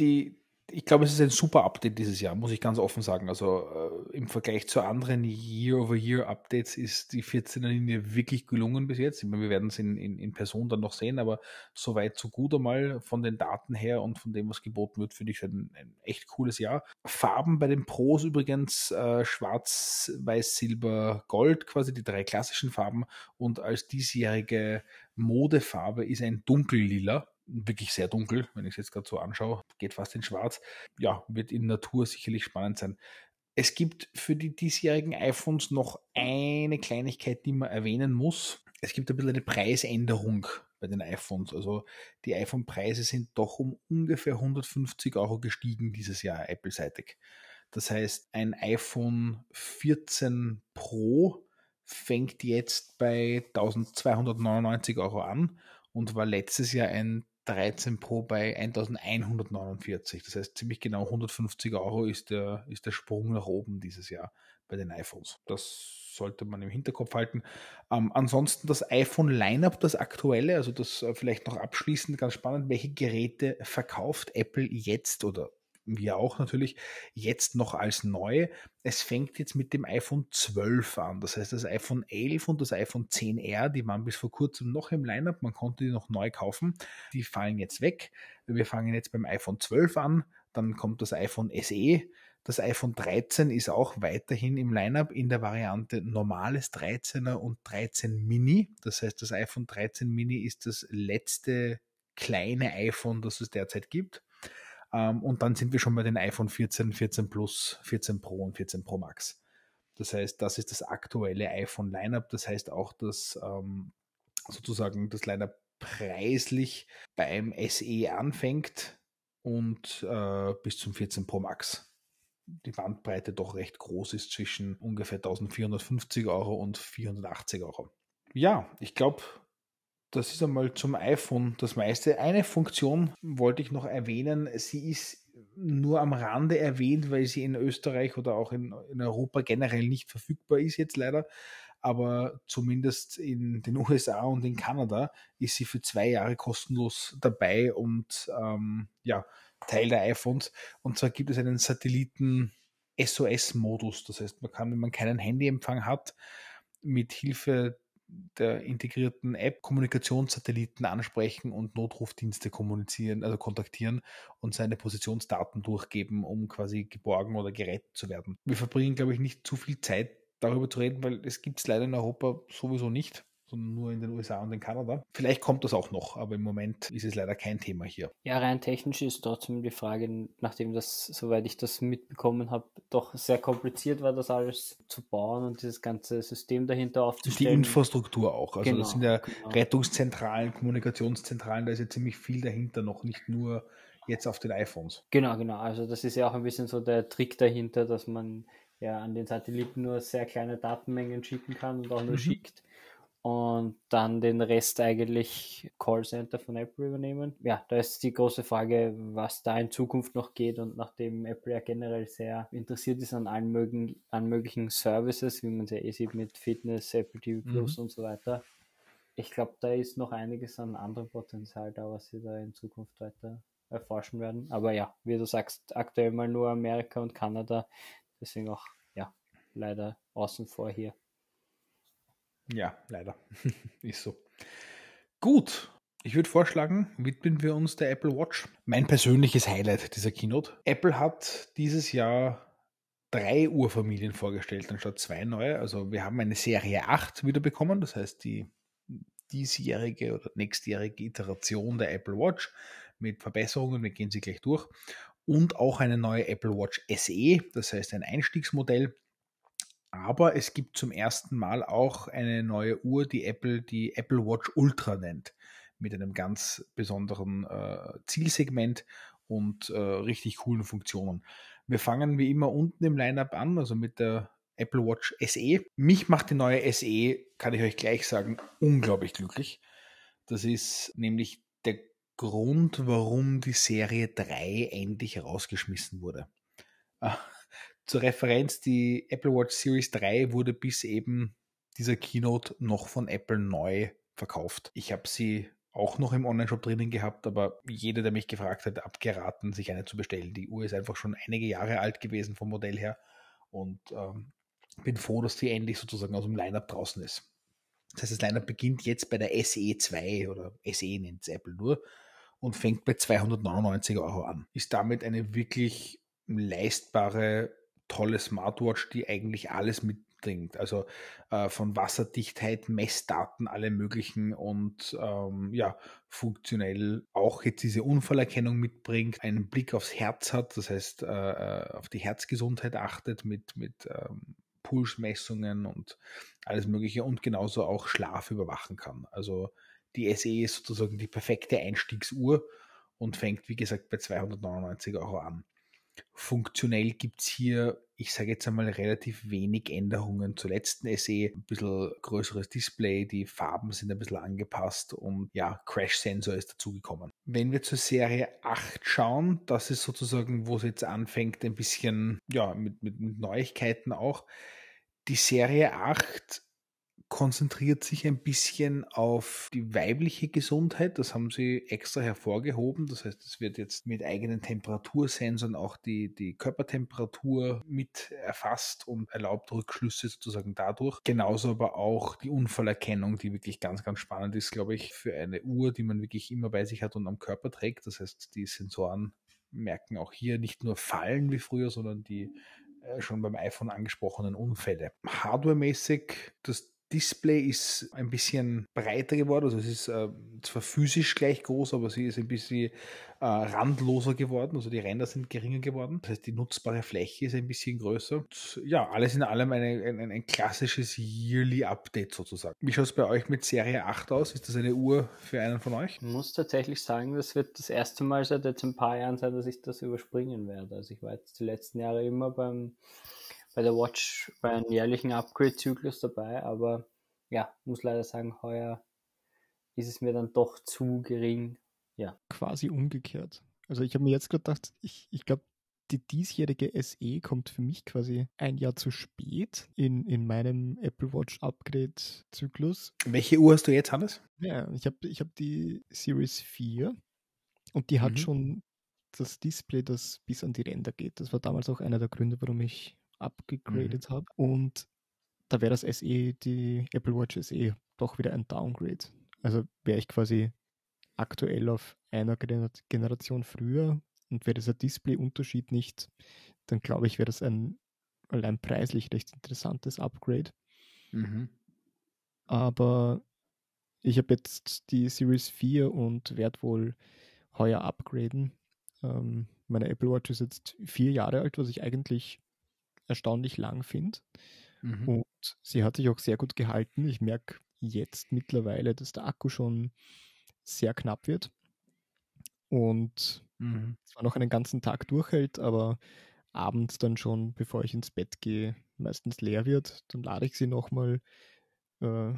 B: die, ich glaube, es ist ein super Update dieses Jahr, muss ich ganz offen sagen. Also äh, im Vergleich zu anderen Year-over-Year-Updates ist die 14er Linie wirklich gelungen bis jetzt. Ich meine, wir werden es in, in, in, Person dann noch sehen, aber soweit so gut einmal von den Daten her und von dem, was geboten wird, finde ich ein, ein, echt cooles Jahr. Farben bei den Pros übrigens äh, schwarz, weiß, silber, gold, quasi die drei klassischen Farben und als diesjährige Modefarbe ist ein dunkellila wirklich sehr dunkel, wenn ich es jetzt gerade so anschaue, geht fast in schwarz. Ja, wird in Natur sicherlich spannend sein. Es gibt für die diesjährigen iPhones noch eine Kleinigkeit, die man erwähnen muss. Es gibt ein bisschen eine Preisänderung bei den iPhones. Also die iPhone-Preise sind doch um ungefähr 150 Euro gestiegen dieses Jahr Apple-seitig. Das heißt, ein iPhone 14 Pro fängt jetzt bei 1299 Euro an und war letztes Jahr ein 13 Pro bei 1149. Das heißt, ziemlich genau 150 Euro ist der, ist der Sprung nach oben dieses Jahr bei den iPhones. Das sollte man im Hinterkopf halten. Ähm, ansonsten das iPhone Lineup, das aktuelle, also das äh, vielleicht noch abschließend ganz spannend, welche Geräte verkauft Apple jetzt oder wir auch natürlich, jetzt noch als neu. Es fängt jetzt mit dem iPhone 12 an. Das heißt, das iPhone 11 und das iPhone 10R, die waren bis vor kurzem noch im Lineup. Man konnte die noch neu kaufen. Die fallen jetzt weg. Wir fangen jetzt beim iPhone 12 an. Dann kommt das iPhone SE. Das iPhone 13 ist auch weiterhin im Lineup in der Variante normales 13er und 13 Mini. Das heißt, das iPhone 13 Mini ist das letzte kleine iPhone, das es derzeit gibt. Ähm, und dann sind wir schon bei den iPhone 14, 14 Plus, 14 Pro und 14 Pro Max. Das heißt, das ist das aktuelle iPhone Lineup. Das heißt auch, dass ähm, sozusagen das Lineup preislich beim SE anfängt und äh, bis zum 14 Pro Max die Bandbreite doch recht groß ist zwischen ungefähr 1450 Euro und 480 Euro. Ja, ich glaube, das ist einmal zum iPhone das meiste. Eine Funktion wollte ich noch erwähnen. Sie ist nur am Rande erwähnt, weil sie in Österreich oder auch in, in Europa generell nicht verfügbar ist jetzt leider. Aber zumindest in den USA und in Kanada ist sie für zwei Jahre kostenlos dabei und ähm, ja, Teil der iPhones. Und zwar gibt es einen Satelliten SOS-Modus. Das heißt, man kann, wenn man keinen Handyempfang hat, mit Hilfe der integrierten App Kommunikationssatelliten ansprechen und Notrufdienste kommunizieren, also kontaktieren und seine Positionsdaten durchgeben, um quasi geborgen oder gerettet zu werden. Wir verbringen, glaube ich, nicht zu viel Zeit darüber zu reden, weil es gibt es leider in Europa sowieso nicht sondern nur in den USA und in Kanada. Vielleicht kommt das auch noch, aber im Moment ist es leider kein Thema hier.
D: Ja, rein technisch ist trotzdem die Frage, nachdem das, soweit ich das mitbekommen habe, doch sehr kompliziert war, das alles zu bauen und dieses ganze System dahinter aufzustellen.
B: Die Infrastruktur auch. Also genau, das sind ja genau. Rettungszentralen, Kommunikationszentralen, da ist ja ziemlich viel dahinter noch, nicht nur jetzt auf den iPhones.
D: Genau, genau. Also das ist ja auch ein bisschen so der Trick dahinter, dass man ja an den Satelliten nur sehr kleine Datenmengen schicken kann und auch nur mhm. schickt und dann den Rest eigentlich Callcenter von Apple übernehmen. Ja, da ist die große Frage, was da in Zukunft noch geht und nachdem Apple ja generell sehr interessiert ist an allen möglichen, an möglichen Services, wie man es ja eh sieht mit Fitness, Apple TV Plus mhm. und so weiter. Ich glaube, da ist noch einiges an anderem Potenzial da, was sie da in Zukunft weiter erforschen werden. Aber ja, wie du sagst, aktuell mal nur Amerika und Kanada, deswegen auch ja leider außen vor hier.
B: Ja, leider. ist so. Gut. Ich würde vorschlagen, widmen wir uns der Apple Watch. Mein persönliches Highlight dieser Keynote. Apple hat dieses Jahr drei Urfamilien vorgestellt, anstatt zwei neue. Also wir haben eine Serie 8 wieder bekommen, das heißt die diesjährige oder nächstjährige Iteration der Apple Watch mit Verbesserungen, wir gehen sie gleich durch. Und auch eine neue Apple Watch SE, das heißt ein Einstiegsmodell, aber es gibt zum ersten Mal auch eine neue Uhr, die Apple die Apple Watch Ultra nennt, mit einem ganz besonderen äh, Zielsegment und äh, richtig coolen Funktionen. Wir fangen wie immer unten im Lineup an, also mit der Apple Watch SE. Mich macht die neue SE, kann ich euch gleich sagen, unglaublich glücklich. Das ist nämlich der Grund, warum die Serie 3 endlich rausgeschmissen wurde. Zur Referenz, die Apple Watch Series 3 wurde bis eben dieser Keynote noch von Apple neu verkauft. Ich habe sie auch noch im Online-Shop drinnen gehabt, aber jeder, der mich gefragt hat, abgeraten, sich eine zu bestellen. Die Uhr ist einfach schon einige Jahre alt gewesen vom Modell her und ähm, bin froh, dass die endlich sozusagen aus dem Lineup draußen ist. Das heißt, das Lineup beginnt jetzt bei der SE2 oder SE nennt es Apple nur und fängt bei 299 Euro an. Ist damit eine wirklich leistbare tolle Smartwatch, die eigentlich alles mitbringt. Also äh, von Wasserdichtheit, Messdaten, alle möglichen und ähm, ja, funktionell auch jetzt diese Unfallerkennung mitbringt, einen Blick aufs Herz hat, das heißt äh, äh auf die Herzgesundheit achtet mit, mit ähm, Pulsmessungen und alles Mögliche und genauso auch Schlaf überwachen kann. Also die SE ist sozusagen die perfekte Einstiegsuhr und fängt, wie gesagt, bei 299 Euro an. Funktionell gibt es hier, ich sage jetzt einmal, relativ wenig Änderungen zur letzten SE. Ein bisschen größeres Display, die Farben sind ein bisschen angepasst und ja, Crash-Sensor ist dazugekommen. Wenn wir zur Serie 8 schauen, das ist sozusagen, wo es jetzt anfängt, ein bisschen, ja, mit, mit, mit Neuigkeiten auch. Die Serie 8 konzentriert sich ein bisschen auf die weibliche Gesundheit. Das haben sie extra hervorgehoben. Das heißt, es wird jetzt mit eigenen Temperatursensoren auch die, die Körpertemperatur mit erfasst und erlaubt Rückschlüsse sozusagen dadurch. Genauso aber auch die Unfallerkennung, die wirklich ganz, ganz spannend ist, glaube ich, für eine Uhr, die man wirklich immer bei sich hat und am Körper trägt. Das heißt, die Sensoren merken auch hier nicht nur Fallen wie früher, sondern die äh, schon beim iPhone angesprochenen Unfälle. Hardwaremäßig, das Display ist ein bisschen breiter geworden. Also es ist äh, zwar physisch gleich groß, aber sie ist ein bisschen äh, randloser geworden. Also die Ränder sind geringer geworden. Das heißt, die nutzbare Fläche ist ein bisschen größer. Und ja, alles in allem eine, ein, ein klassisches Yearly Update sozusagen. Wie schaut es bei euch mit Serie 8 aus? Ist das eine Uhr für einen von euch?
D: Ich muss tatsächlich sagen, das wird das erste Mal seit jetzt ein paar Jahren sein, dass ich das überspringen werde. Also ich war jetzt die letzten Jahre immer beim bei der Watch bei einem jährlichen Upgrade-Zyklus dabei, aber ja, muss leider sagen, heuer ist es mir dann doch zu gering. Ja.
C: Quasi umgekehrt. Also ich habe mir jetzt gedacht, ich, ich glaube, die diesjährige SE kommt für mich quasi ein Jahr zu spät in, in meinem Apple Watch Upgrade-Zyklus.
B: Welche Uhr hast du jetzt, Hannes?
C: Ja, ich habe ich hab die Series 4 und die hat mhm. schon das Display, das bis an die Ränder geht. Das war damals auch einer der Gründe, warum ich abgegradet mhm. habe. Und da wäre das SE, die Apple Watch SE, doch wieder ein Downgrade. Also wäre ich quasi aktuell auf einer Generation früher und wäre dieser Display-Unterschied nicht, dann glaube ich, wäre das ein allein preislich recht interessantes Upgrade. Mhm. Aber ich habe jetzt die Series 4 und werde wohl heuer upgraden. Ähm, meine Apple Watch ist jetzt vier Jahre alt, was ich eigentlich erstaunlich lang finde. Mhm. Und sie hat sich auch sehr gut gehalten. Ich merke jetzt mittlerweile, dass der Akku schon sehr knapp wird und mhm. zwar noch einen ganzen Tag durchhält, aber abends dann schon, bevor ich ins Bett gehe, meistens leer wird. Dann lade ich sie nochmal, äh,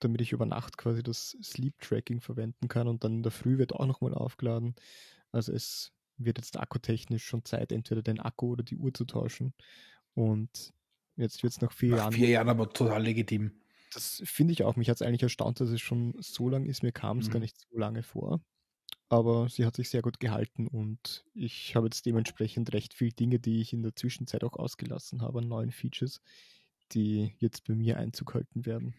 C: damit ich über Nacht quasi das Sleep Tracking verwenden kann und dann in der Früh wird auch nochmal aufgeladen. Also es wird jetzt akkutechnisch schon Zeit, entweder den Akku oder die Uhr zu tauschen. Und jetzt wird es nach vier
B: nach
C: Jahren.
B: Vier Jahren aber total legitim.
C: Das finde ich auch. Mich hat es eigentlich erstaunt, dass es schon so lang ist. Mir kam es mhm. gar nicht so lange vor. Aber sie hat sich sehr gut gehalten und ich habe jetzt dementsprechend recht viele Dinge, die ich in der Zwischenzeit auch ausgelassen habe an neuen Features, die jetzt bei mir Einzug halten werden.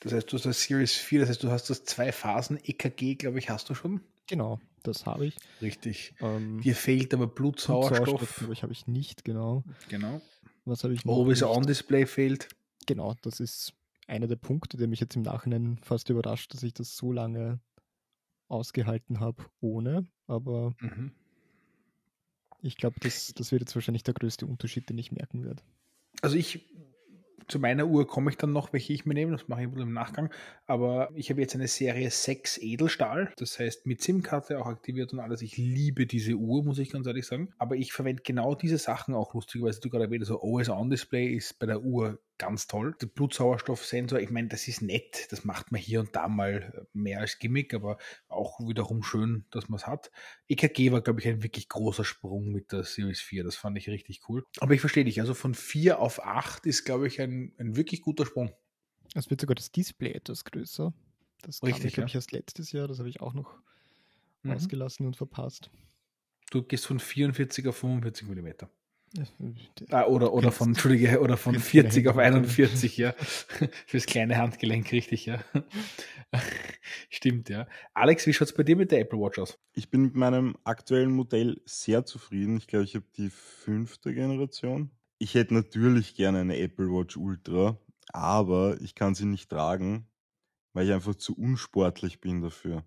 B: Das heißt, du hast das Series 4, das heißt, du hast das zwei Phasen EKG, glaube ich, hast du schon?
C: Genau, das habe ich.
B: Richtig. Ähm, Dir fehlt aber Blutsauerstoff. Blutsauerstoff
C: glaube ich, habe ich nicht, genau.
B: Genau.
C: Was habe ich noch?
B: Always On Display fehlt.
C: Genau, das ist einer der Punkte, der mich jetzt im Nachhinein fast überrascht, dass ich das so lange ausgehalten habe ohne. Aber mhm. ich glaube, das, das wird jetzt wahrscheinlich der größte Unterschied, den ich merken werde.
B: Also ich zu meiner Uhr komme ich dann noch, welche ich mir nehme, das mache ich im Nachgang. Aber ich habe jetzt eine Serie 6 Edelstahl, das heißt mit SIM-Karte auch aktiviert und alles. Ich liebe diese Uhr, muss ich ganz ehrlich sagen. Aber ich verwende genau diese Sachen auch lustigerweise, du gerade erwähnt, also OS-On-Display ist bei der Uhr ganz toll. Der Blutsauerstoffsensor, ich meine, das ist nett, das macht man hier und da mal mehr als Gimmick, aber auch wiederum schön, dass man es hat. EKG war, glaube ich, ein wirklich großer Sprung mit der Series 4, das fand ich richtig cool. Aber ich verstehe dich, also von 4 auf 8 ist, glaube ich, ein, ein wirklich guter Sprung.
C: Es wird sogar das Display etwas größer. Das
B: Richtig,
C: glaube ich, erst letztes Jahr, das habe ich auch noch mhm. ausgelassen und verpasst.
B: Du gehst von 44 auf 45 Millimeter. Ah, oder, oder von, Entschuldige, oder von 40 auf 41, ja. Fürs kleine Handgelenk, richtig, ja. Stimmt, ja. Alex, wie schaut es bei dir mit der Apple Watch aus?
E: Ich bin mit meinem aktuellen Modell sehr zufrieden. Ich glaube, ich habe die fünfte Generation. Ich hätte natürlich gerne eine Apple Watch Ultra, aber ich kann sie nicht tragen, weil ich einfach zu unsportlich bin dafür.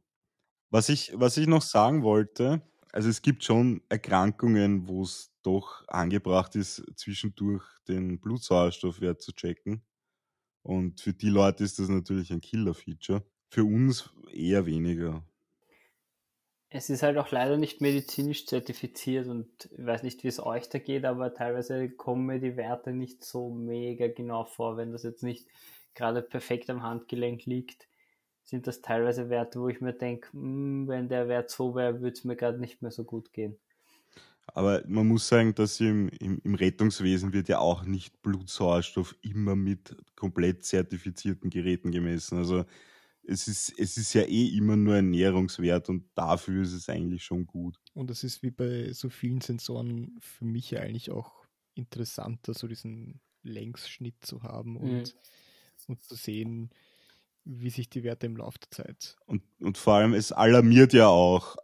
E: Was ich, was ich noch sagen wollte, also es gibt schon Erkrankungen, wo es doch angebracht ist, zwischendurch den Blutsauerstoffwert zu checken. Und für die Leute ist das natürlich ein Killer-Feature. Für uns eher weniger.
D: Es ist halt auch leider nicht medizinisch zertifiziert und ich weiß nicht, wie es euch da geht, aber teilweise kommen mir die Werte nicht so mega genau vor, wenn das jetzt nicht gerade perfekt am Handgelenk liegt sind das teilweise Werte, wo ich mir denke, hm, wenn der Wert so wäre, würde es mir gerade nicht mehr so gut gehen.
E: Aber man muss sagen, dass im, im, im, Rettungswesen wird ja auch nicht Blutsauerstoff immer mit komplett zertifizierten Geräten gemessen. Also es ist, es ist ja eh immer nur ein Nährungswert und dafür ist es eigentlich schon gut.
C: Und es ist wie bei so vielen Sensoren für mich ja eigentlich auch interessanter, so diesen Längsschnitt zu haben und, mhm. und zu sehen, wie sich die Werte im Laufe der Zeit.
E: Und, und vor allem, es alarmiert ja auch.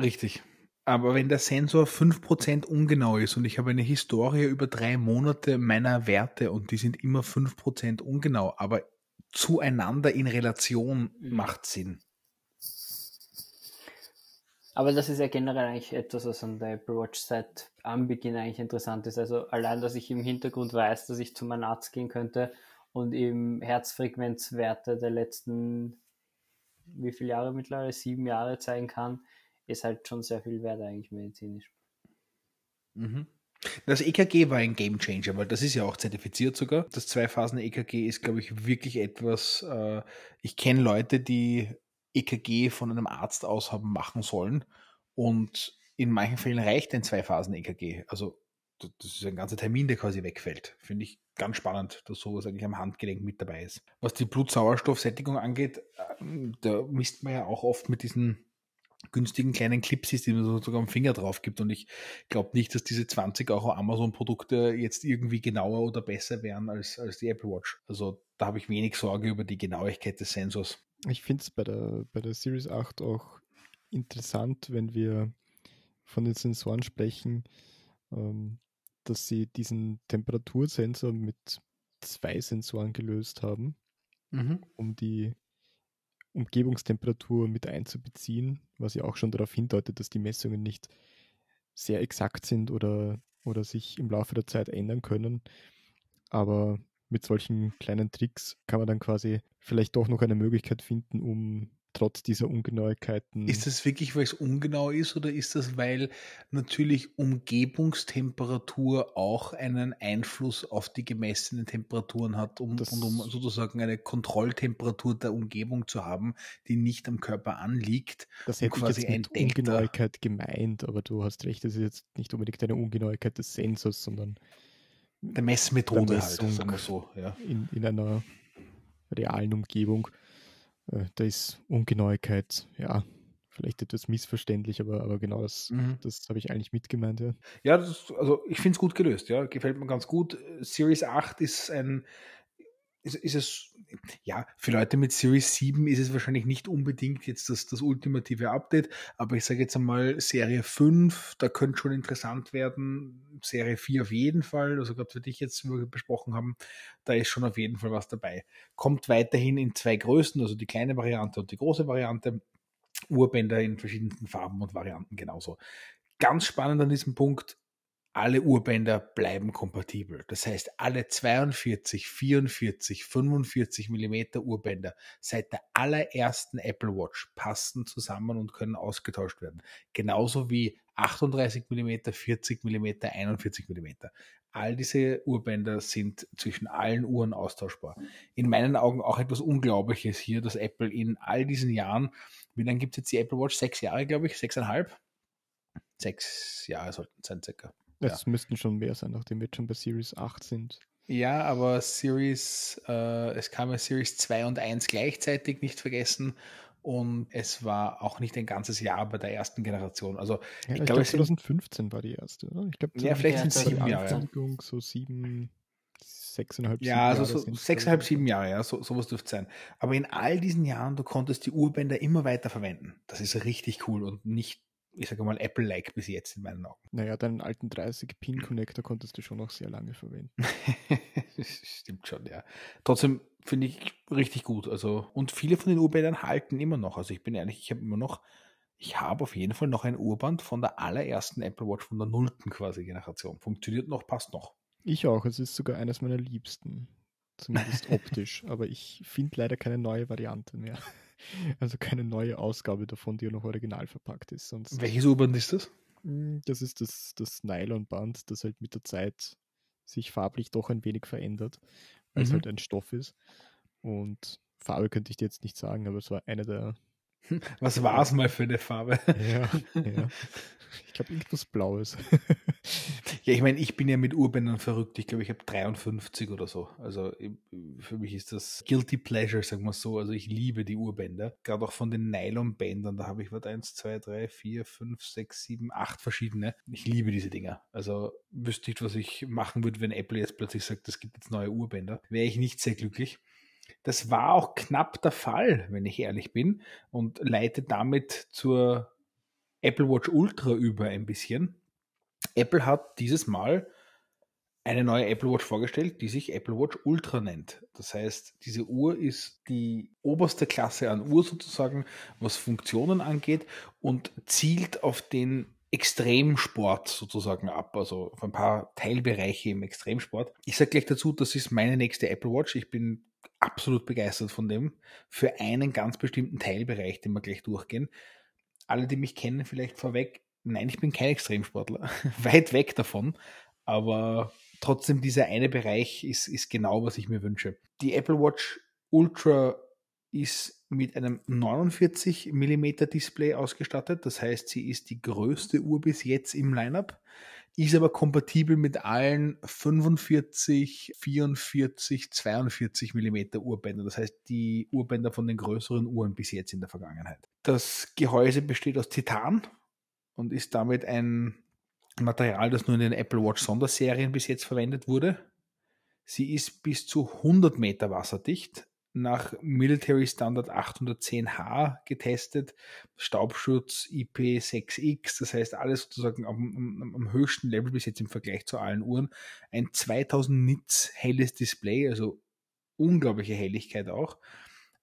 B: Richtig. Aber wenn der Sensor 5% ungenau ist und ich habe eine Historie über drei Monate meiner Werte und die sind immer 5% ungenau, aber zueinander in Relation mhm. macht Sinn.
D: Aber das ist ja generell eigentlich etwas, was an der Apple Watch seit Anbeginn eigentlich interessant ist. Also allein, dass ich im Hintergrund weiß, dass ich zu meinem Arzt gehen könnte und im Herzfrequenzwerte der letzten, wie viele Jahre mittlerweile, sieben Jahre zeigen kann, ist halt schon sehr viel wert eigentlich medizinisch.
B: Mhm. Das EKG war ein Game Changer, weil das ist ja auch zertifiziert sogar. Das Zwei-Phasen-EKG ist, glaube ich, wirklich etwas. Äh, ich kenne Leute, die EKG von einem Arzt aus haben machen sollen und in manchen Fällen reicht ein Zwei-Phasen-EKG. Also das ist ein ganzer Termin, der quasi wegfällt. Finde ich ganz spannend, dass sowas eigentlich am Handgelenk mit dabei ist. Was die Blutsauerstoffsättigung angeht, äh, da misst man ja auch oft mit diesen günstigen kleinen Clips ist, die man sogar am Finger drauf gibt. Und ich glaube nicht, dass diese 20 Euro Amazon-Produkte jetzt irgendwie genauer oder besser wären als, als die Apple Watch. Also da habe ich wenig Sorge über die Genauigkeit des Sensors.
C: Ich finde es bei der, bei der Series 8 auch interessant, wenn wir von den Sensoren sprechen, ähm, dass sie diesen Temperatursensor mit zwei Sensoren gelöst haben, mhm. um die Umgebungstemperatur mit einzubeziehen, was ja auch schon darauf hindeutet, dass die Messungen nicht sehr exakt sind oder, oder sich im Laufe der Zeit ändern können. Aber mit solchen kleinen Tricks kann man dann quasi vielleicht doch noch eine Möglichkeit finden, um trotz dieser Ungenauigkeiten.
B: Ist das wirklich, weil es ungenau ist oder ist das, weil natürlich Umgebungstemperatur auch einen Einfluss auf die gemessenen Temperaturen hat um, und um sozusagen eine Kontrolltemperatur der Umgebung zu haben, die nicht am Körper anliegt?
C: Das hätte quasi ich jetzt mit Ungenauigkeit gemeint, aber du hast recht, das ist jetzt nicht unbedingt eine Ungenauigkeit des Sensors, sondern
B: der Messmethode der halt, sagen wir so. Ja.
C: In, in einer realen Umgebung. Äh, da ist Ungenauigkeit, ja, vielleicht etwas missverständlich, aber, aber genau das, mhm. das habe ich eigentlich mitgemeint. Ja,
B: ja das, also ich finde es gut gelöst, ja, gefällt mir ganz gut. Series 8 ist ein, ist, ist es, ja, für Leute mit Series 7 ist es wahrscheinlich nicht unbedingt jetzt das, das ultimative Update, aber ich sage jetzt einmal Serie 5, da könnte schon interessant werden. Serie 4 auf jeden Fall, also gerade für dich jetzt, wie wir besprochen haben, da ist schon auf jeden Fall was dabei. Kommt weiterhin in zwei Größen, also die kleine Variante und die große Variante. Urbänder in verschiedenen Farben und Varianten genauso. Ganz spannend an diesem Punkt, alle Urbänder bleiben kompatibel. Das heißt, alle 42, 44, 45 Millimeter Urbänder seit der allerersten Apple Watch passen zusammen und können ausgetauscht werden. Genauso wie 38 Millimeter, 40 Millimeter, 41 Millimeter. All diese Urbänder sind zwischen allen Uhren austauschbar. In meinen Augen auch etwas Unglaubliches hier, dass Apple in all diesen Jahren, wie lange gibt es jetzt die Apple Watch? Sechs Jahre, glaube ich, sechseinhalb? Sechs Jahre sollten es sein, circa.
C: Es ja. müssten schon mehr sein, nachdem wir schon bei Series 8 sind.
B: Ja, aber Series, äh, es kam ja Series 2 und 1 gleichzeitig, nicht vergessen. Und es war auch nicht ein ganzes Jahr bei der ersten Generation. Also
C: ja, ich, ich glaube, 2015 war die erste, oder? Ich
B: glaube, ja, vielleicht sind sieben Jahre.
C: So sieben, sechseinhalb,
B: sieben Ja, also so sechseinhalb, sieben Jahre, ja, so, sowas dürfte sein. Aber in all diesen Jahren, du konntest die Urbänder immer weiter verwenden. Das ist richtig cool und nicht ich sage mal, Apple-like bis jetzt in meinen Augen.
C: Naja, deinen alten 30-Pin-Connector konntest du schon noch sehr lange verwenden.
B: Stimmt schon, ja. Trotzdem finde ich richtig gut. Also, und viele von den Urbändern halten immer noch. Also ich bin ehrlich, ich habe immer noch, ich habe auf jeden Fall noch ein Urband von der allerersten Apple Watch, von der nullten quasi Generation. Funktioniert noch, passt noch.
C: Ich auch. Es ist sogar eines meiner liebsten. Zumindest optisch. Aber ich finde leider keine neue Variante mehr. Also keine neue Ausgabe davon, die ja noch original verpackt ist. Sonst,
B: Welches U-Band ist das?
C: Hm, das ist das, das Nylonband, das halt mit der Zeit sich farblich doch ein wenig verändert, weil mhm. es halt ein Stoff ist. Und Farbe könnte ich dir jetzt nicht sagen, aber es war eine der
B: Was war es mal für eine Farbe?
C: Ja, ja. Ich glaube, irgendwas Blaues.
B: ja, ich meine, ich bin ja mit Urbändern verrückt. Ich glaube, ich habe 53 oder so. Also für mich ist das Guilty Pleasure, sagen wir so. Also ich liebe die Urbänder. Gerade auch von den Nylon-Bändern. Da habe ich was 1, 2, 3, 4, 5, 6, 7, 8 verschiedene. Ich liebe diese Dinger. Also wüsste nicht, was ich machen würde, wenn Apple jetzt plötzlich sagt, es gibt jetzt neue Urbänder. Wäre ich nicht sehr glücklich. Das war auch knapp der Fall, wenn ich ehrlich bin, und leitet damit zur Apple Watch Ultra über ein bisschen. Apple hat dieses Mal eine neue Apple Watch vorgestellt, die sich Apple Watch Ultra nennt. Das heißt, diese Uhr ist die oberste Klasse an Uhr sozusagen, was Funktionen angeht und zielt auf den Extremsport sozusagen ab, also auf ein paar Teilbereiche im Extremsport. Ich sage gleich dazu, das ist meine nächste Apple Watch. Ich bin absolut begeistert von dem für einen ganz bestimmten Teilbereich, den wir gleich durchgehen. Alle, die mich kennen, vielleicht vorweg, nein, ich bin kein Extremsportler, weit weg davon, aber trotzdem dieser eine Bereich ist, ist genau, was ich mir wünsche. Die Apple Watch Ultra ist mit einem 49 mm Display ausgestattet, das heißt, sie ist die größte Uhr bis jetzt im Lineup ist aber kompatibel mit allen 45, 44, 42 mm Urbändern. Das heißt, die Urbänder von den größeren Uhren bis jetzt in der Vergangenheit. Das Gehäuse besteht aus Titan und ist damit ein Material, das nur in den Apple Watch Sonderserien bis jetzt verwendet wurde. Sie ist bis zu 100 Meter wasserdicht, nach Military Standard 810H getestet, Staubschutz IP6X, das heißt alles sozusagen am, am, am, höchsten Level bis jetzt im Vergleich zu allen Uhren. Ein 2000 Nits helles Display, also unglaubliche Helligkeit auch.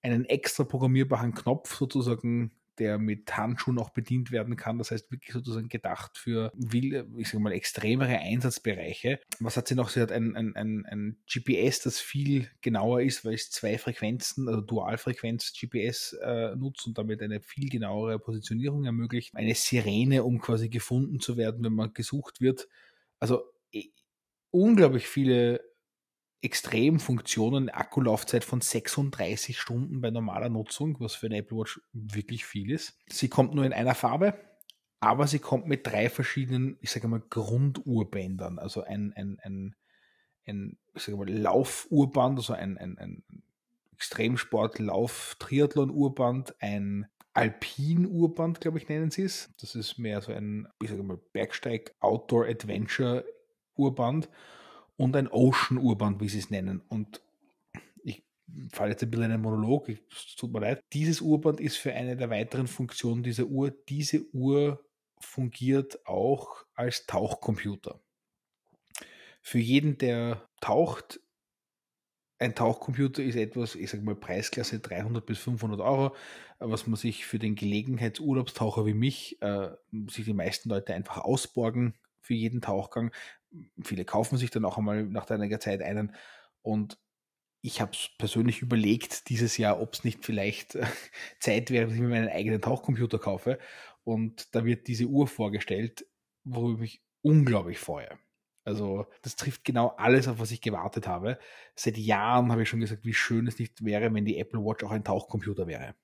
B: Einen extra programmierbaren Knopf sozusagen der mit Handschuhen auch bedient werden kann. Das heißt wirklich sozusagen gedacht für, ich sage mal, extremere Einsatzbereiche. Was hat sie noch? Sie hat ein, ein, ein, ein GPS, das viel genauer ist, weil es zwei Frequenzen, also Dualfrequenz GPS äh, nutzt und damit eine viel genauere Positionierung ermöglicht. Eine Sirene, um quasi gefunden zu werden, wenn man gesucht wird. Also unglaublich viele Extremfunktionen, Akkulaufzeit von 36 Stunden bei normaler Nutzung, was für eine Apple Watch wirklich viel ist. Sie kommt nur in einer Farbe, aber sie kommt mit drei verschiedenen, ich sage mal, Grundurbändern. Also ein, ein, ein, ein ich sage mal, Laufurband, also ein, ein, ein Extremsport-Lauf-Triathlon-Urband, ein Alpin-Urband, glaube ich, nennen sie es. Das ist mehr so ein, ich sage mal, Bergsteig-Outdoor-Adventure-Urband und ein Ocean-Urband, wie sie es nennen. Und ich falle jetzt ein bisschen in einen Monolog, es tut mir leid. Dieses Urband ist für eine der weiteren Funktionen dieser Uhr. Diese Uhr fungiert auch als Tauchcomputer. Für jeden, der taucht, ein Tauchcomputer ist etwas, ich sage mal Preisklasse 300 bis 500 Euro, was man sich für den Gelegenheitsurlaubstaucher wie mich, äh, sich die meisten Leute einfach ausborgen für jeden Tauchgang. Viele kaufen sich dann auch einmal nach einiger Zeit einen. Und ich habe es persönlich überlegt dieses Jahr, ob es nicht vielleicht äh, Zeit wäre, dass ich mir meinen eigenen Tauchcomputer kaufe. Und da wird diese Uhr vorgestellt, worüber ich mich unglaublich freue. Also das trifft genau alles, auf was ich gewartet habe. Seit Jahren habe ich schon gesagt, wie schön es nicht wäre, wenn die Apple Watch auch ein Tauchcomputer wäre.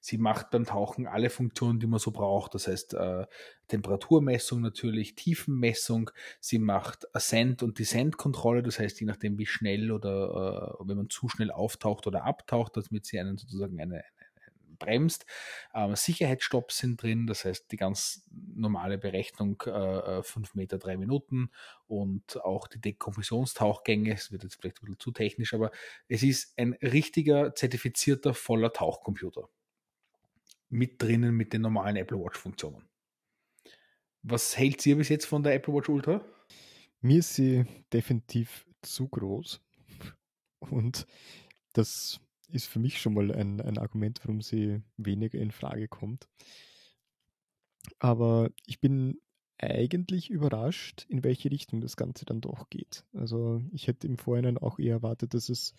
B: Sie macht beim Tauchen alle Funktionen, die man so braucht. Das heißt, äh, Temperaturmessung natürlich, Tiefenmessung. Sie macht Ascent- und Descent-Kontrolle. Das heißt, je nachdem, wie schnell oder äh, wenn man zu schnell auftaucht oder abtaucht, damit sie einen sozusagen eine, bremst. Ähm, Sicherheitsstopps sind drin, das heißt die ganz normale Berechnung äh, 5 äh, Meter, 3 Minuten und auch die Dekompressionstauchgänge. Es wird jetzt vielleicht ein bisschen zu technisch, aber es ist ein richtiger, zertifizierter, voller Tauchcomputer mit drinnen mit den normalen Apple Watch-Funktionen. Was hält ihr bis jetzt von der Apple Watch Ultra?
C: Mir ist sie definitiv zu groß. Und das ist für mich schon mal ein, ein Argument, warum sie weniger in Frage kommt. Aber ich bin eigentlich überrascht, in welche Richtung das Ganze dann doch geht. Also ich hätte im Vorhinein auch eher erwartet, dass es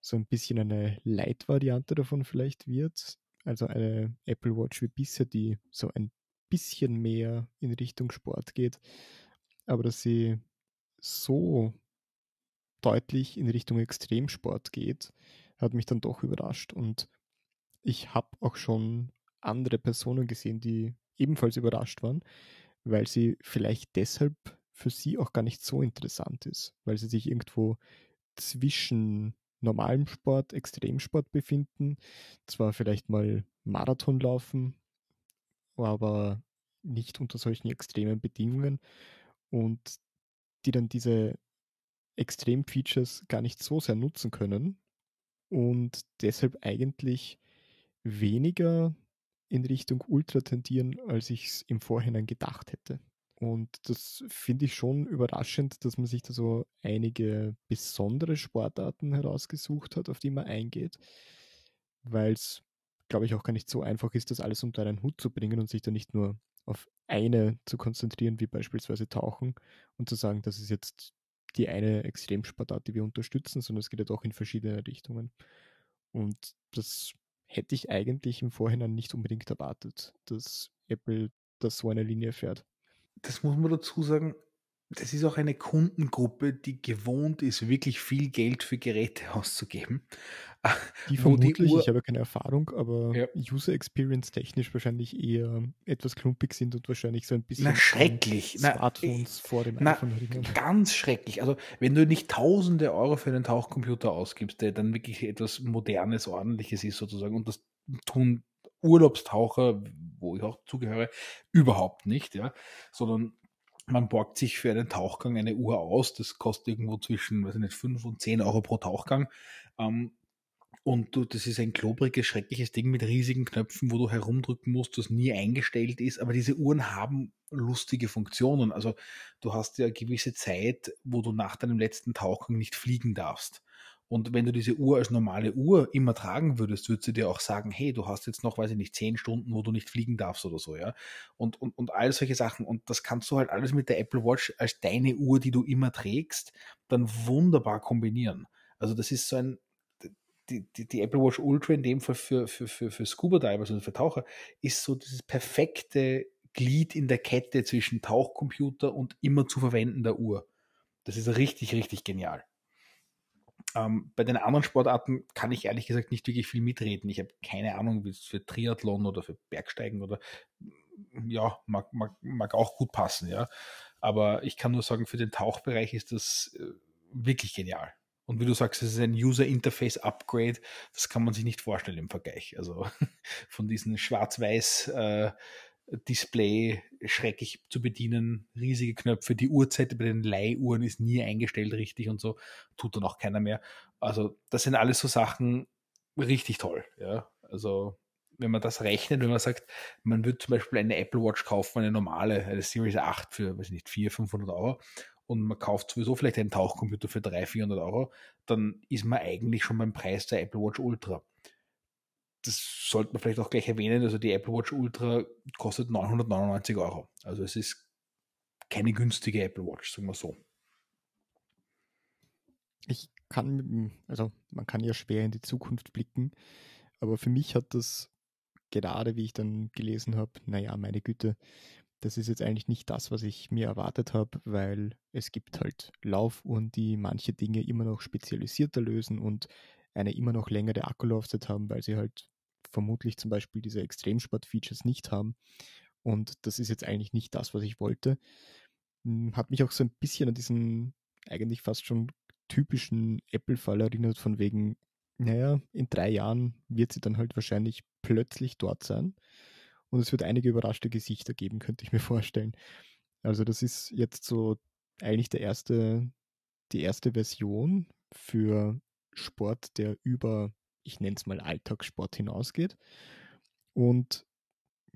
C: so ein bisschen eine Light-Variante davon vielleicht wird, also eine Apple Watch wie bisher, die so ein bisschen mehr in Richtung Sport geht, aber dass sie so deutlich in Richtung Extremsport geht, hat mich dann doch überrascht. Und ich habe auch schon andere Personen gesehen, die ebenfalls überrascht waren, weil sie vielleicht deshalb für sie auch gar nicht so interessant ist, weil sie sich irgendwo zwischen normalem Sport, Extremsport befinden, zwar vielleicht mal Marathon laufen, aber nicht unter solchen extremen Bedingungen und die dann diese Extrem-Features gar nicht so sehr nutzen können und deshalb eigentlich weniger in Richtung Ultra tendieren, als ich es im Vorhinein gedacht hätte. Und das finde ich schon überraschend, dass man sich da so einige besondere Sportarten herausgesucht hat, auf die man eingeht, weil es, glaube ich, auch gar nicht so einfach ist, das alles unter einen Hut zu bringen und sich da nicht nur auf eine zu konzentrieren, wie beispielsweise Tauchen und zu sagen, das ist jetzt die eine Extremsportart, die wir unterstützen, sondern es geht ja doch in verschiedene Richtungen. Und das hätte ich eigentlich im Vorhinein nicht unbedingt erwartet, dass Apple das so eine Linie fährt.
B: Das muss man dazu sagen, das ist auch eine Kundengruppe, die gewohnt ist, wirklich viel Geld für Geräte auszugeben.
C: Die vermutlich, die ich habe keine Erfahrung, aber ja. User Experience technisch wahrscheinlich eher etwas klumpig sind und wahrscheinlich so ein bisschen
B: na, schrecklich.
C: Smartphones na, vor dem
B: na, iPhone Ganz schrecklich. Also wenn du nicht tausende Euro für einen Tauchcomputer ausgibst, der dann wirklich etwas Modernes, Ordentliches ist sozusagen und das tun Urlaubstaucher, wo ich auch zugehöre, überhaupt nicht, ja, sondern man borgt sich für einen Tauchgang eine Uhr aus. Das kostet irgendwo zwischen, weiß ich nicht, 5 und 10 Euro pro Tauchgang. Ähm, und du, das ist ein klobriges, schreckliches Ding mit riesigen Knöpfen, wo du herumdrücken musst, das nie eingestellt ist. Aber diese Uhren haben lustige Funktionen. Also du hast ja eine gewisse Zeit, wo du nach deinem letzten Tauchgang nicht fliegen darfst. Und wenn du diese Uhr als normale Uhr immer tragen würdest, würde sie dir auch sagen, hey, du hast jetzt noch, weiß ich nicht, zehn Stunden, wo du nicht fliegen darfst oder so, ja. Und, und, und all solche Sachen. Und das kannst du halt alles mit der Apple Watch als deine Uhr, die du immer trägst, dann wunderbar kombinieren. Also das ist so ein, die, die, die Apple Watch Ultra in dem Fall für, für, für, für Scuba Divers und für Taucher ist so dieses perfekte Glied in der Kette zwischen Tauchcomputer und immer zu verwendender Uhr. Das ist richtig, richtig genial. Ähm, bei den anderen Sportarten kann ich ehrlich gesagt nicht wirklich viel mitreden. Ich habe keine Ahnung, wie es für Triathlon oder für Bergsteigen oder ja, mag, mag, mag auch gut passen, ja. Aber ich kann nur sagen, für den Tauchbereich ist das äh, wirklich genial. Und wie du sagst, es ist ein User Interface Upgrade. Das kann man sich nicht vorstellen im Vergleich. Also von diesen schwarz-weiß äh, Display schrecklich zu bedienen, riesige Knöpfe. Die Uhrzeit bei den Leihuhren ist nie eingestellt richtig und so, tut dann auch keiner mehr. Also, das sind alles so Sachen richtig toll. Ja, also, wenn man das rechnet, wenn man sagt, man würde zum Beispiel eine Apple Watch kaufen, eine normale, eine Series 8 für, weiß nicht, 400, 500 Euro und man kauft sowieso vielleicht einen Tauchcomputer für 300, 400 Euro, dann ist man eigentlich schon beim Preis der Apple Watch Ultra das sollte man vielleicht auch gleich erwähnen, also die Apple Watch Ultra kostet 999 Euro. Also es ist keine günstige Apple Watch, sagen wir so.
C: Ich kann, also man kann ja schwer in die Zukunft blicken, aber für mich hat das gerade, wie ich dann gelesen habe, naja, meine Güte, das ist jetzt eigentlich nicht das, was ich mir erwartet habe, weil es gibt halt Laufuhren, die manche Dinge immer noch spezialisierter lösen und eine immer noch längere Akkulaufzeit haben, weil sie halt vermutlich zum Beispiel diese Extremsport-Features nicht haben. Und das ist jetzt eigentlich nicht das, was ich wollte. Hm, hat mich auch so ein bisschen an diesen eigentlich fast schon typischen Apple-Fall erinnert, von wegen, naja, in drei Jahren wird sie dann halt wahrscheinlich plötzlich dort sein. Und es wird einige überraschte Gesichter geben, könnte ich mir vorstellen. Also das ist jetzt so eigentlich der erste, die erste Version für Sport, der über, ich nenne es mal Alltagssport hinausgeht. Und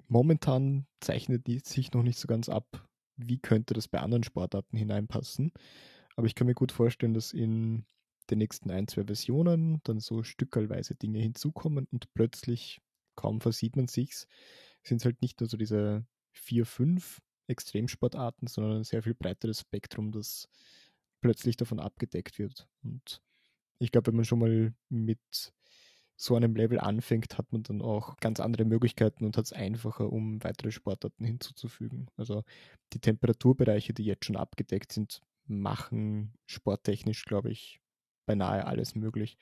C: momentan zeichnet sich noch nicht so ganz ab, wie könnte das bei anderen Sportarten hineinpassen. Aber ich kann mir gut vorstellen, dass in den nächsten ein, zwei Versionen dann so stückelweise Dinge hinzukommen und plötzlich, kaum versieht man sich's, sind es halt nicht nur so diese vier, fünf Extremsportarten, sondern ein sehr viel breiteres Spektrum, das plötzlich davon abgedeckt wird. Und ich glaube, wenn man schon mal mit so einem Level anfängt, hat man dann auch ganz andere Möglichkeiten und hat es einfacher, um weitere Sportarten hinzuzufügen. Also die Temperaturbereiche, die jetzt schon abgedeckt sind, machen sporttechnisch, glaube ich, beinahe alles möglich.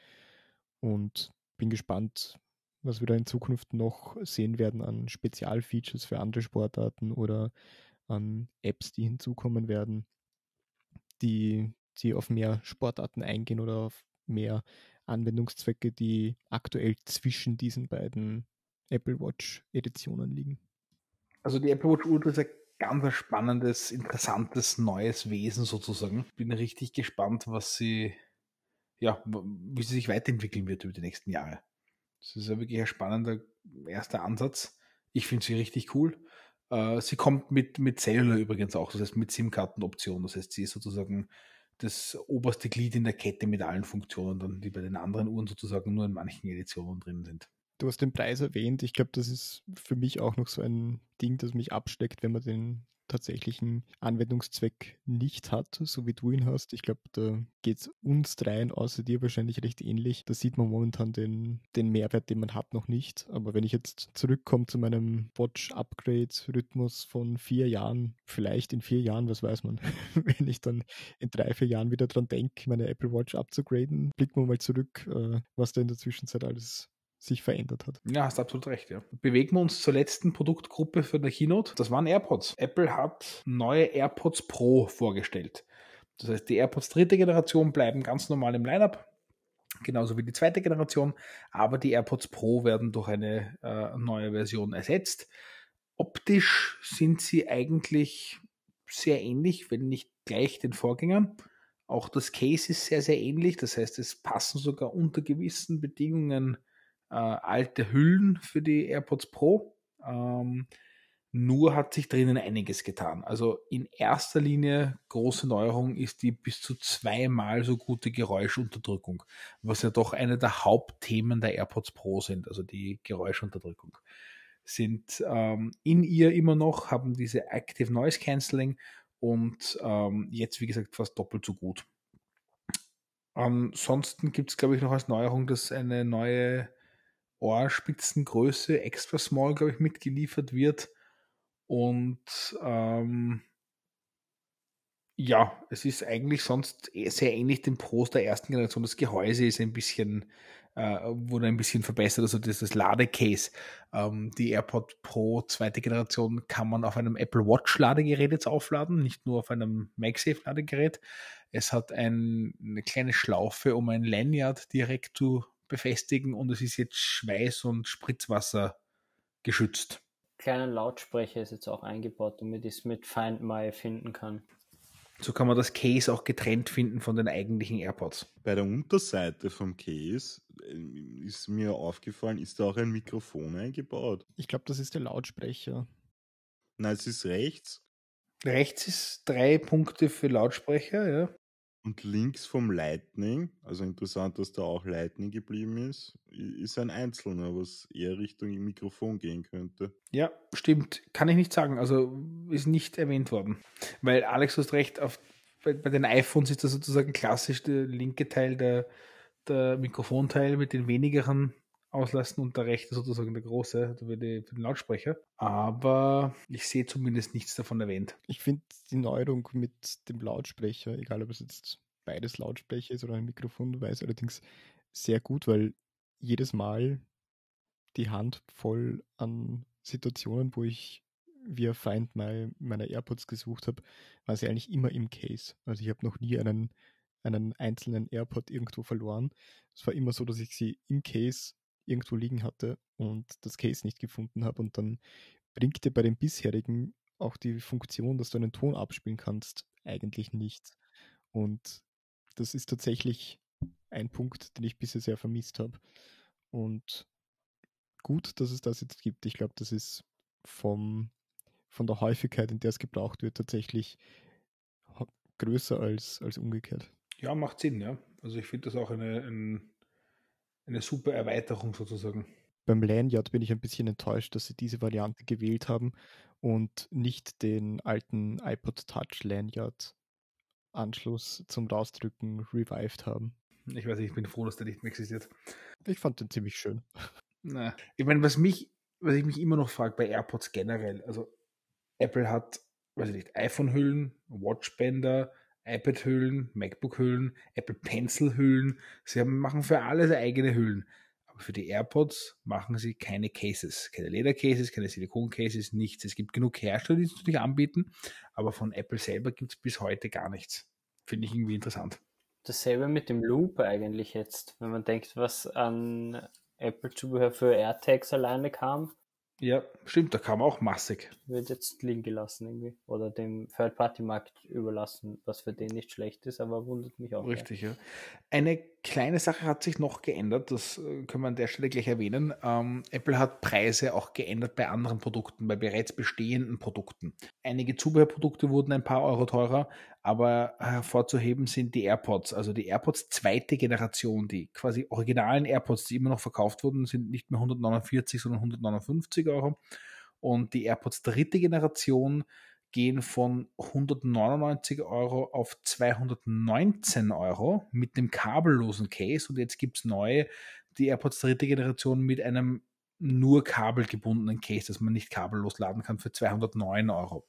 C: Und bin gespannt, was wir da in Zukunft noch sehen werden an Spezialfeatures für andere Sportarten oder an Apps, die hinzukommen werden, die, die auf mehr Sportarten eingehen oder auf mehr Anwendungszwecke, die aktuell zwischen diesen beiden Apple Watch Editionen liegen.
B: Also die Apple Watch Ultra ist ein ganz spannendes, interessantes, neues Wesen sozusagen. Bin richtig gespannt, was sie, ja, wie sie sich weiterentwickeln wird über die nächsten Jahre. Das ist ja wirklich ein spannender erster Ansatz. Ich finde sie richtig cool. Äh, sie kommt mit, mit Cellular übrigens auch, das heißt mit SIM-Kartenoption. Das heißt, sie ist sozusagen das oberste Glied in der Kette mit allen Funktionen, dann, die bei den anderen Uhren sozusagen nur in manchen Editionen drin sind.
C: Du hast den Preis erwähnt. Ich glaube, das ist für mich auch noch so ein Ding, das mich absteckt, wenn man den tatsächlichen Anwendungszweck nicht hat, so wie du ihn hast. Ich glaube, da geht es uns dreien außer dir wahrscheinlich recht ähnlich. Da sieht man momentan den, den Mehrwert, den man hat, noch nicht. Aber wenn ich jetzt zurückkomme zu meinem Watch-Upgrade-Rhythmus von vier Jahren, vielleicht in vier Jahren, was weiß man, wenn ich dann in drei, vier Jahren wieder dran denke, meine Apple Watch abzugraden, blicken wir mal zurück, äh, was da in der Zwischenzeit alles sich verändert hat.
B: Ja, hast absolut recht, ja. Bewegen wir uns zur letzten Produktgruppe für der Keynote. Das waren AirPods. Apple hat neue AirPods Pro vorgestellt. Das heißt, die AirPods dritte Generation bleiben ganz normal im Lineup, genauso wie die zweite Generation, aber die AirPods Pro werden durch eine äh, neue Version ersetzt. Optisch sind sie eigentlich sehr ähnlich, wenn nicht gleich den Vorgängern. Auch das Case ist sehr, sehr ähnlich. Das heißt, es passen sogar unter gewissen Bedingungen äh, alte Hüllen für die AirPods Pro. Ähm, nur hat sich drinnen einiges getan. Also in erster Linie große Neuerung ist die bis zu zweimal so gute Geräuschunterdrückung, was ja doch eine der Hauptthemen der AirPods Pro sind, also die Geräuschunterdrückung. Sind ähm, in ihr immer noch, haben diese Active Noise Cancelling und ähm, jetzt, wie gesagt, fast doppelt so gut. Ansonsten gibt es, glaube ich, noch als Neuerung, dass eine neue Ohrspitzengröße extra small, glaube ich, mitgeliefert wird. Und ähm, ja, es ist eigentlich sonst sehr ähnlich dem Pros der ersten Generation. Das Gehäuse ist ein bisschen, äh, wurde ein bisschen verbessert, also das, das Ladecase. Ähm, die AirPod Pro zweite Generation kann man auf einem Apple Watch Ladegerät jetzt aufladen, nicht nur auf einem MagSafe Ladegerät. Es hat ein, eine kleine Schlaufe, um ein Lanyard direkt zu befestigen und es ist jetzt Schweiß- und Spritzwasser geschützt.
D: Kleiner Lautsprecher ist jetzt auch eingebaut, damit ich es mit Find My finden kann.
B: So kann man das Case auch getrennt finden von den eigentlichen AirPods.
E: Bei der Unterseite vom Case äh, ist mir aufgefallen, ist da auch ein Mikrofon eingebaut.
C: Ich glaube, das ist der Lautsprecher.
E: Nein, es ist rechts.
B: Rechts ist drei Punkte für Lautsprecher, ja.
E: Und links vom Lightning, also interessant, dass da auch Lightning geblieben ist, ist ein einzelner, was eher Richtung Mikrofon gehen könnte.
B: Ja, stimmt. Kann ich nicht sagen. Also ist nicht erwähnt worden. Weil Alex, du hast recht, auf, bei, bei den iPhones ist das sozusagen klassisch der linke Teil der, der Mikrofonteil mit den wenigeren auslassen und der rechte sozusagen der große für, die, für den Lautsprecher. Aber ich sehe zumindest nichts davon erwähnt.
C: Ich finde die Neuerung mit dem Lautsprecher, egal ob es jetzt beides Lautsprecher ist oder ein Mikrofon, weiß allerdings sehr gut, weil jedes Mal die Hand voll an Situationen, wo ich via Find My meine AirPods gesucht habe, war sie eigentlich immer im Case. Also ich habe noch nie einen, einen einzelnen AirPod irgendwo verloren. Es war immer so, dass ich sie im Case irgendwo liegen hatte und das Case nicht gefunden habe. Und dann bringt dir bei den bisherigen auch die Funktion, dass du einen Ton abspielen kannst, eigentlich nichts. Und das ist tatsächlich ein Punkt, den ich bisher sehr vermisst habe. Und gut, dass es das jetzt gibt. Ich glaube, das ist vom, von der Häufigkeit, in der es gebraucht wird, tatsächlich größer als, als umgekehrt.
B: Ja, macht Sinn, ja. Also ich finde das auch eine, ein, eine super Erweiterung sozusagen.
C: Beim Lanyard bin ich ein bisschen enttäuscht, dass sie diese Variante gewählt haben und nicht den alten iPod Touch Lanyard Anschluss zum Rausdrücken revived haben.
B: Ich weiß nicht, ich bin froh, dass der nicht mehr existiert.
C: Ich fand den ziemlich schön.
B: Na, ich meine, was mich, was ich mich immer noch frage bei AirPods generell, also Apple hat, weiß ich nicht, iPhone-Hüllen, Watchbänder, iPad-Hüllen, MacBook-Hüllen, Apple Pencil-Hüllen. Sie haben, machen für alles eigene Hüllen. Aber für die AirPods machen sie keine Cases, keine Ledercases, keine Silikon-Cases, nichts. Es gibt genug Hersteller, die es natürlich anbieten, aber von Apple selber gibt es bis heute gar nichts. Finde ich irgendwie interessant.
D: Dasselbe mit dem Loop eigentlich jetzt, wenn man denkt, was an Apple-Zubehör für AirTags alleine kam.
B: Ja, stimmt, da kam auch massig.
D: Wird jetzt liegen gelassen irgendwie. Oder dem Third-Party-Markt überlassen, was für den nicht schlecht ist, aber wundert mich auch.
B: Richtig, ja. ja. Eine kleine Sache hat sich noch geändert, das äh, können wir an der Stelle gleich erwähnen. Ähm, Apple hat Preise auch geändert bei anderen Produkten, bei bereits bestehenden Produkten. Einige Zubehörprodukte wurden ein paar Euro teurer, aber hervorzuheben sind die AirPods. Also die AirPods zweite Generation, die quasi originalen AirPods, die immer noch verkauft wurden, sind nicht mehr 149, sondern 159 Euro. Und die AirPods dritte Generation gehen von 199 Euro auf 219 Euro mit dem kabellosen Case. Und jetzt gibt es neue, die AirPods dritte Generation mit einem nur kabelgebundenen Case, das man nicht kabellos laden kann, für 209 Euro.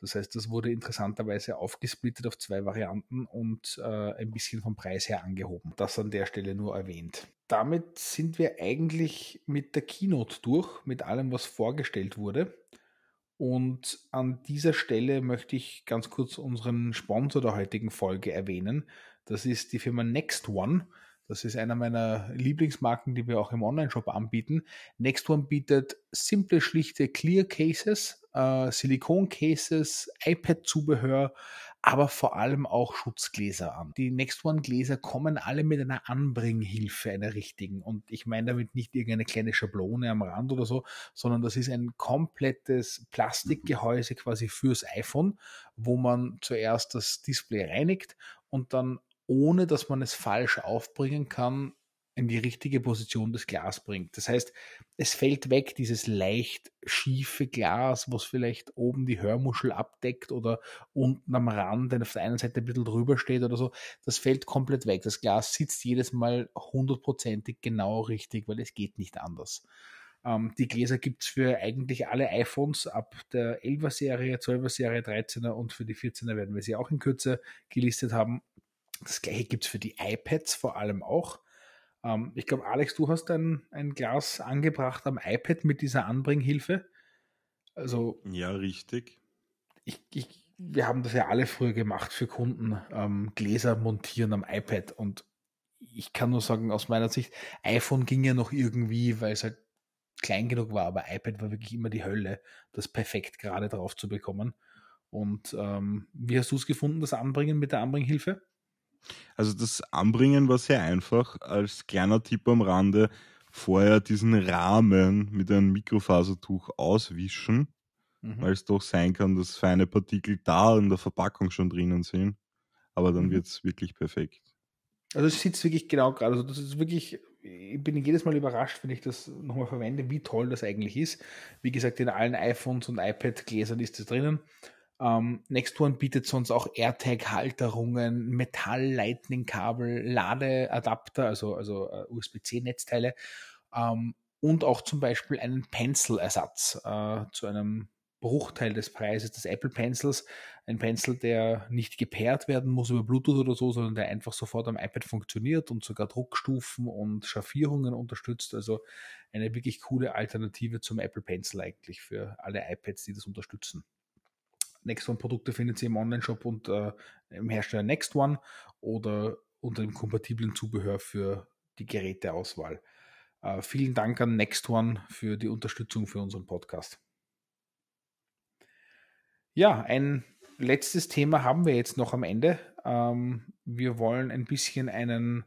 B: Das heißt, das wurde interessanterweise aufgesplittet auf zwei Varianten und äh, ein bisschen vom Preis her angehoben. Das an der Stelle nur erwähnt. Damit sind wir eigentlich mit der Keynote durch, mit allem, was vorgestellt wurde. Und an dieser Stelle möchte ich ganz kurz unseren Sponsor der heutigen Folge erwähnen. Das ist die Firma Next One. Das ist einer meiner Lieblingsmarken, die wir auch im Online-Shop anbieten. Next One bietet simple, schlichte Clear Cases, äh, Silikon-Cases, iPad-Zubehör, aber vor allem auch Schutzgläser an. Die Next One Gläser kommen alle mit einer Anbringhilfe, einer richtigen. Und ich meine damit nicht irgendeine kleine Schablone am Rand oder so, sondern das ist ein komplettes Plastikgehäuse quasi fürs iPhone, wo man zuerst das Display reinigt und dann ohne dass man es falsch aufbringen kann, in die richtige Position des Glas bringt. Das heißt, es fällt weg, dieses leicht schiefe Glas, was vielleicht oben die Hörmuschel abdeckt oder unten am Rand, der auf der einen Seite ein bisschen drüber steht oder so. Das fällt komplett weg. Das Glas sitzt jedes Mal hundertprozentig genau richtig, weil es geht nicht anders. Ähm, die Gläser gibt es für eigentlich alle iPhones ab der 11er Serie, 12er Serie, 13er und für die 14er werden wir sie auch in Kürze gelistet haben. Das gleiche gibt es für die iPads vor allem auch. Ähm, ich glaube, Alex, du hast ein, ein Glas angebracht am iPad mit dieser Anbringhilfe. Also.
E: Ja, richtig.
B: Ich, ich, wir haben das ja alle früher gemacht für Kunden, ähm, Gläser montieren am iPad. Und ich kann nur sagen, aus meiner Sicht, iPhone ging ja noch irgendwie, weil es halt klein genug war, aber iPad war wirklich immer die Hölle, das perfekt gerade drauf zu bekommen. Und ähm, wie hast du es gefunden, das Anbringen mit der Anbringhilfe?
E: Also das Anbringen war sehr einfach. Als kleiner Tipp am Rande, vorher diesen Rahmen mit einem Mikrofasertuch auswischen, mhm. weil es doch sein kann, dass feine Partikel da in der Verpackung schon drinnen sind. Aber dann mhm. wird es wirklich perfekt.
B: Also es sitzt wirklich genau gerade. Also das ist wirklich, ich bin jedes Mal überrascht, wenn ich das nochmal verwende, wie toll das eigentlich ist. Wie gesagt, in allen iPhones und iPad-Gläsern ist es drinnen. Ähm, One bietet sonst auch AirTag-Halterungen, Metall-Lightning-Kabel, Ladeadapter, also, also uh, USB-C-Netzteile ähm, und auch zum Beispiel einen Pencil-Ersatz äh, zu einem Bruchteil des Preises des Apple Pencils. Ein Pencil, der nicht gepaart werden muss über Bluetooth oder so, sondern der einfach sofort am iPad funktioniert und sogar Druckstufen und Schaffierungen unterstützt. Also eine wirklich coole Alternative zum Apple Pencil eigentlich für alle iPads, die das unterstützen. Next One Produkte findet ihr im Online-Shop und äh, im Hersteller Next One oder unter dem kompatiblen Zubehör für die Geräteauswahl. Äh, vielen Dank an Next One für die Unterstützung für unseren Podcast. Ja, ein letztes Thema haben wir jetzt noch am Ende. Ähm, wir wollen ein bisschen einen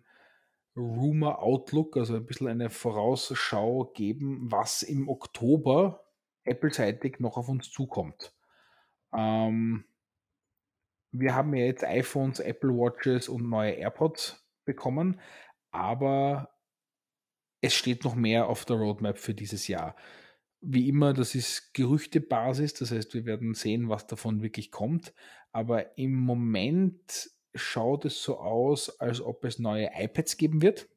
B: Rumor Outlook, also ein bisschen eine Vorausschau geben, was im Oktober Apple-seitig noch auf uns zukommt. Ähm, wir haben ja jetzt iPhones, Apple Watches und neue AirPods bekommen, aber es steht noch mehr auf der Roadmap für dieses Jahr. Wie immer, das ist Gerüchtebasis, das heißt, wir werden sehen, was davon wirklich kommt. Aber im Moment schaut es so aus, als ob es neue iPads geben wird.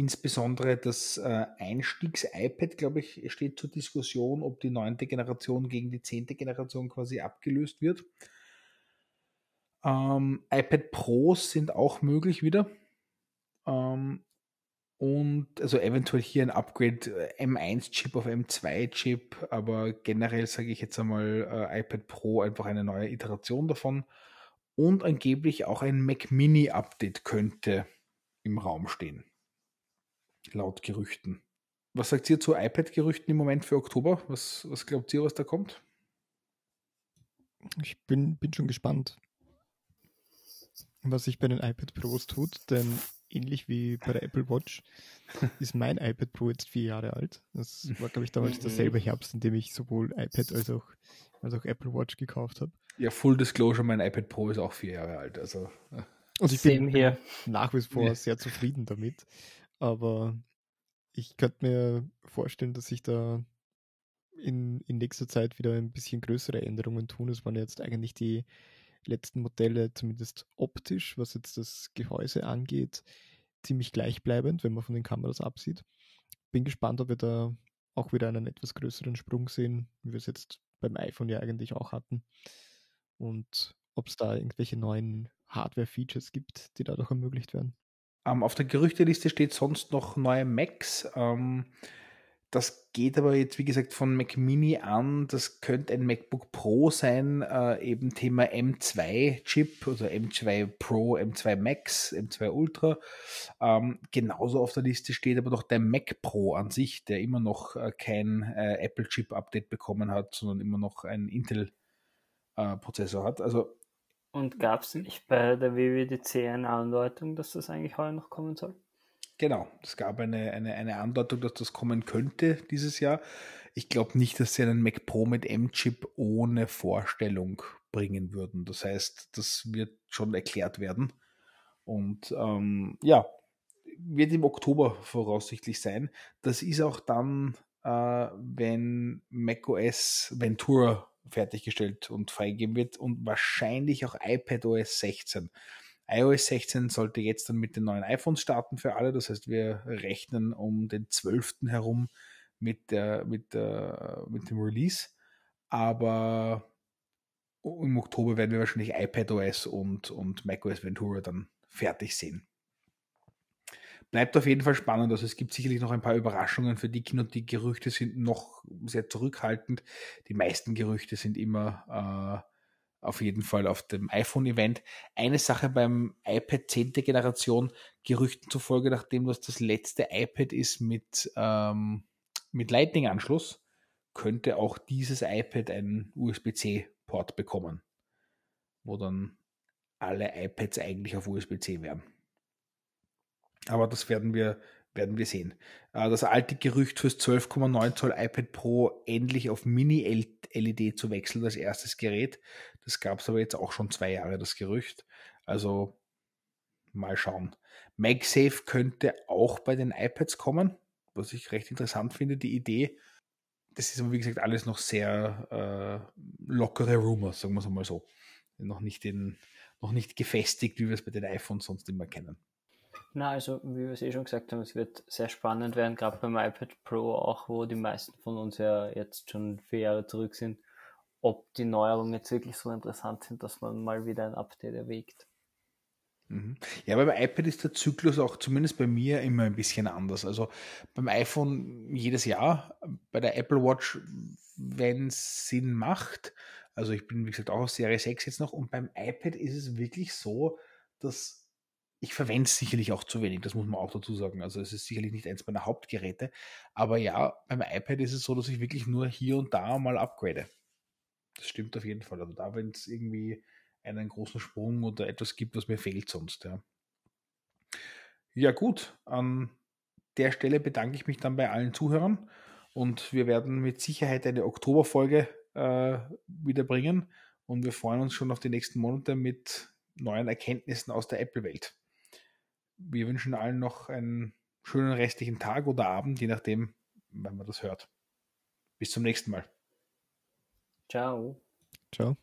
B: Insbesondere das äh, Einstiegs-iPad, glaube ich, steht zur Diskussion, ob die neunte Generation gegen die zehnte Generation quasi abgelöst wird. Ähm, iPad Pros sind auch möglich wieder. Ähm, und also eventuell hier ein Upgrade äh, M1-Chip auf M2-Chip, aber generell sage ich jetzt einmal äh, iPad Pro einfach eine neue Iteration davon und angeblich auch ein Mac Mini-Update könnte im Raum stehen. Laut Gerüchten. Was sagt ihr zu iPad-Gerüchten im Moment für Oktober? Was, was glaubt ihr, was da kommt?
C: Ich bin, bin schon gespannt, was sich bei den iPad Pros tut, denn ähnlich wie bei der Apple Watch ist mein iPad Pro jetzt vier Jahre alt. Das war, glaube ich, damals mhm. derselbe Herbst, in dem ich sowohl iPad als auch, als auch Apple Watch gekauft habe.
B: Ja, Full Disclosure, mein iPad Pro ist auch vier Jahre alt. Also.
C: Und ich bin hier nach wie vor ja. sehr zufrieden damit. Aber ich könnte mir vorstellen, dass sich da in, in nächster Zeit wieder ein bisschen größere Änderungen tun. Es waren jetzt eigentlich die letzten Modelle, zumindest optisch, was jetzt das Gehäuse angeht, ziemlich gleichbleibend, wenn man von den Kameras absieht. Bin gespannt, ob wir da auch wieder einen etwas größeren Sprung sehen, wie wir es jetzt beim iPhone ja eigentlich auch hatten. Und ob es da irgendwelche neuen Hardware-Features gibt, die dadurch ermöglicht werden.
B: Ähm, auf der Gerüchteliste steht sonst noch neue Macs. Ähm, das geht aber jetzt, wie gesagt, von Mac Mini an. Das könnte ein MacBook Pro sein, äh, eben Thema M2-Chip, also M2 Pro, M2 Max, M2 Ultra. Ähm, genauso auf der Liste steht aber noch der Mac Pro an sich, der immer noch äh, kein äh, Apple-Chip-Update bekommen hat, sondern immer noch einen Intel-Prozessor äh, hat. Also
D: und gab es nicht bei der WWDC eine Andeutung, dass das eigentlich heuer noch kommen soll?
B: Genau, es gab eine, eine, eine Andeutung, dass das kommen könnte dieses Jahr. Ich glaube nicht, dass sie einen Mac Pro mit M-Chip ohne Vorstellung bringen würden. Das heißt, das wird schon erklärt werden. Und ähm, ja, wird im Oktober voraussichtlich sein. Das ist auch dann, äh, wenn macOS Ventura fertiggestellt und freigegeben wird und wahrscheinlich auch iPadOS 16 iOS 16 sollte jetzt dann mit den neuen iPhones starten für alle. Das heißt, wir rechnen um den 12. herum mit, der, mit, der, mit dem Release. Aber im Oktober werden wir wahrscheinlich iPadOS und, und macOS Ventura dann fertig sehen. Bleibt auf jeden Fall spannend. Also es gibt sicherlich noch ein paar Überraschungen für die Kino. Die Gerüchte sind noch sehr zurückhaltend. Die meisten Gerüchte sind immer äh, auf jeden Fall auf dem iPhone-Event. Eine Sache beim iPad 10. Generation, Gerüchten zufolge, nachdem das das letzte iPad ist mit, ähm, mit Lightning-Anschluss, könnte auch dieses iPad einen USB-C-Port bekommen, wo dann alle iPads eigentlich auf USB-C wären. Aber das werden wir werden wir sehen. Äh, das alte Gerücht fürs 12,9 Zoll iPad Pro endlich auf Mini-LED zu wechseln als erstes Gerät. Das gab es aber jetzt auch schon zwei Jahre, das Gerücht. Also mal schauen. MagSafe könnte auch bei den iPads kommen, was ich recht interessant finde, die Idee. Das ist aber, wie gesagt, alles noch sehr äh, lockere Rumors, sagen wir es mal so. Noch nicht, in, noch nicht gefestigt, wie wir es bei den iPhones sonst immer kennen.
D: Na, also wie wir es eh schon gesagt haben, es wird sehr spannend werden, gerade beim iPad Pro auch, wo die meisten von uns ja jetzt schon vier Jahre zurück sind, ob die Neuerungen jetzt wirklich so interessant sind, dass man mal wieder ein Update erwägt.
B: Mhm. Ja, beim iPad ist der Zyklus auch zumindest bei mir immer ein bisschen anders. Also beim iPhone jedes Jahr, bei der Apple Watch, wenn es Sinn macht. Also ich bin, wie gesagt, auch auf Serie 6 jetzt noch. Und beim iPad ist es wirklich so, dass ich verwende es sicherlich auch zu wenig, das muss man auch dazu sagen. Also es ist sicherlich nicht eins meiner Hauptgeräte. Aber ja, beim iPad ist es so, dass ich wirklich nur hier und da mal upgrade. Das stimmt auf jeden Fall. Also da, wenn es irgendwie einen großen Sprung oder etwas gibt, was mir fehlt sonst. Ja, ja gut, an der Stelle bedanke ich mich dann bei allen Zuhörern und wir werden mit Sicherheit eine Oktoberfolge äh, wieder bringen und wir freuen uns schon auf die nächsten Monate mit neuen Erkenntnissen aus der Apple-Welt wir wünschen allen noch einen schönen restlichen Tag oder Abend, je nachdem, wenn man das hört. Bis zum nächsten Mal.
D: Ciao.
C: Ciao.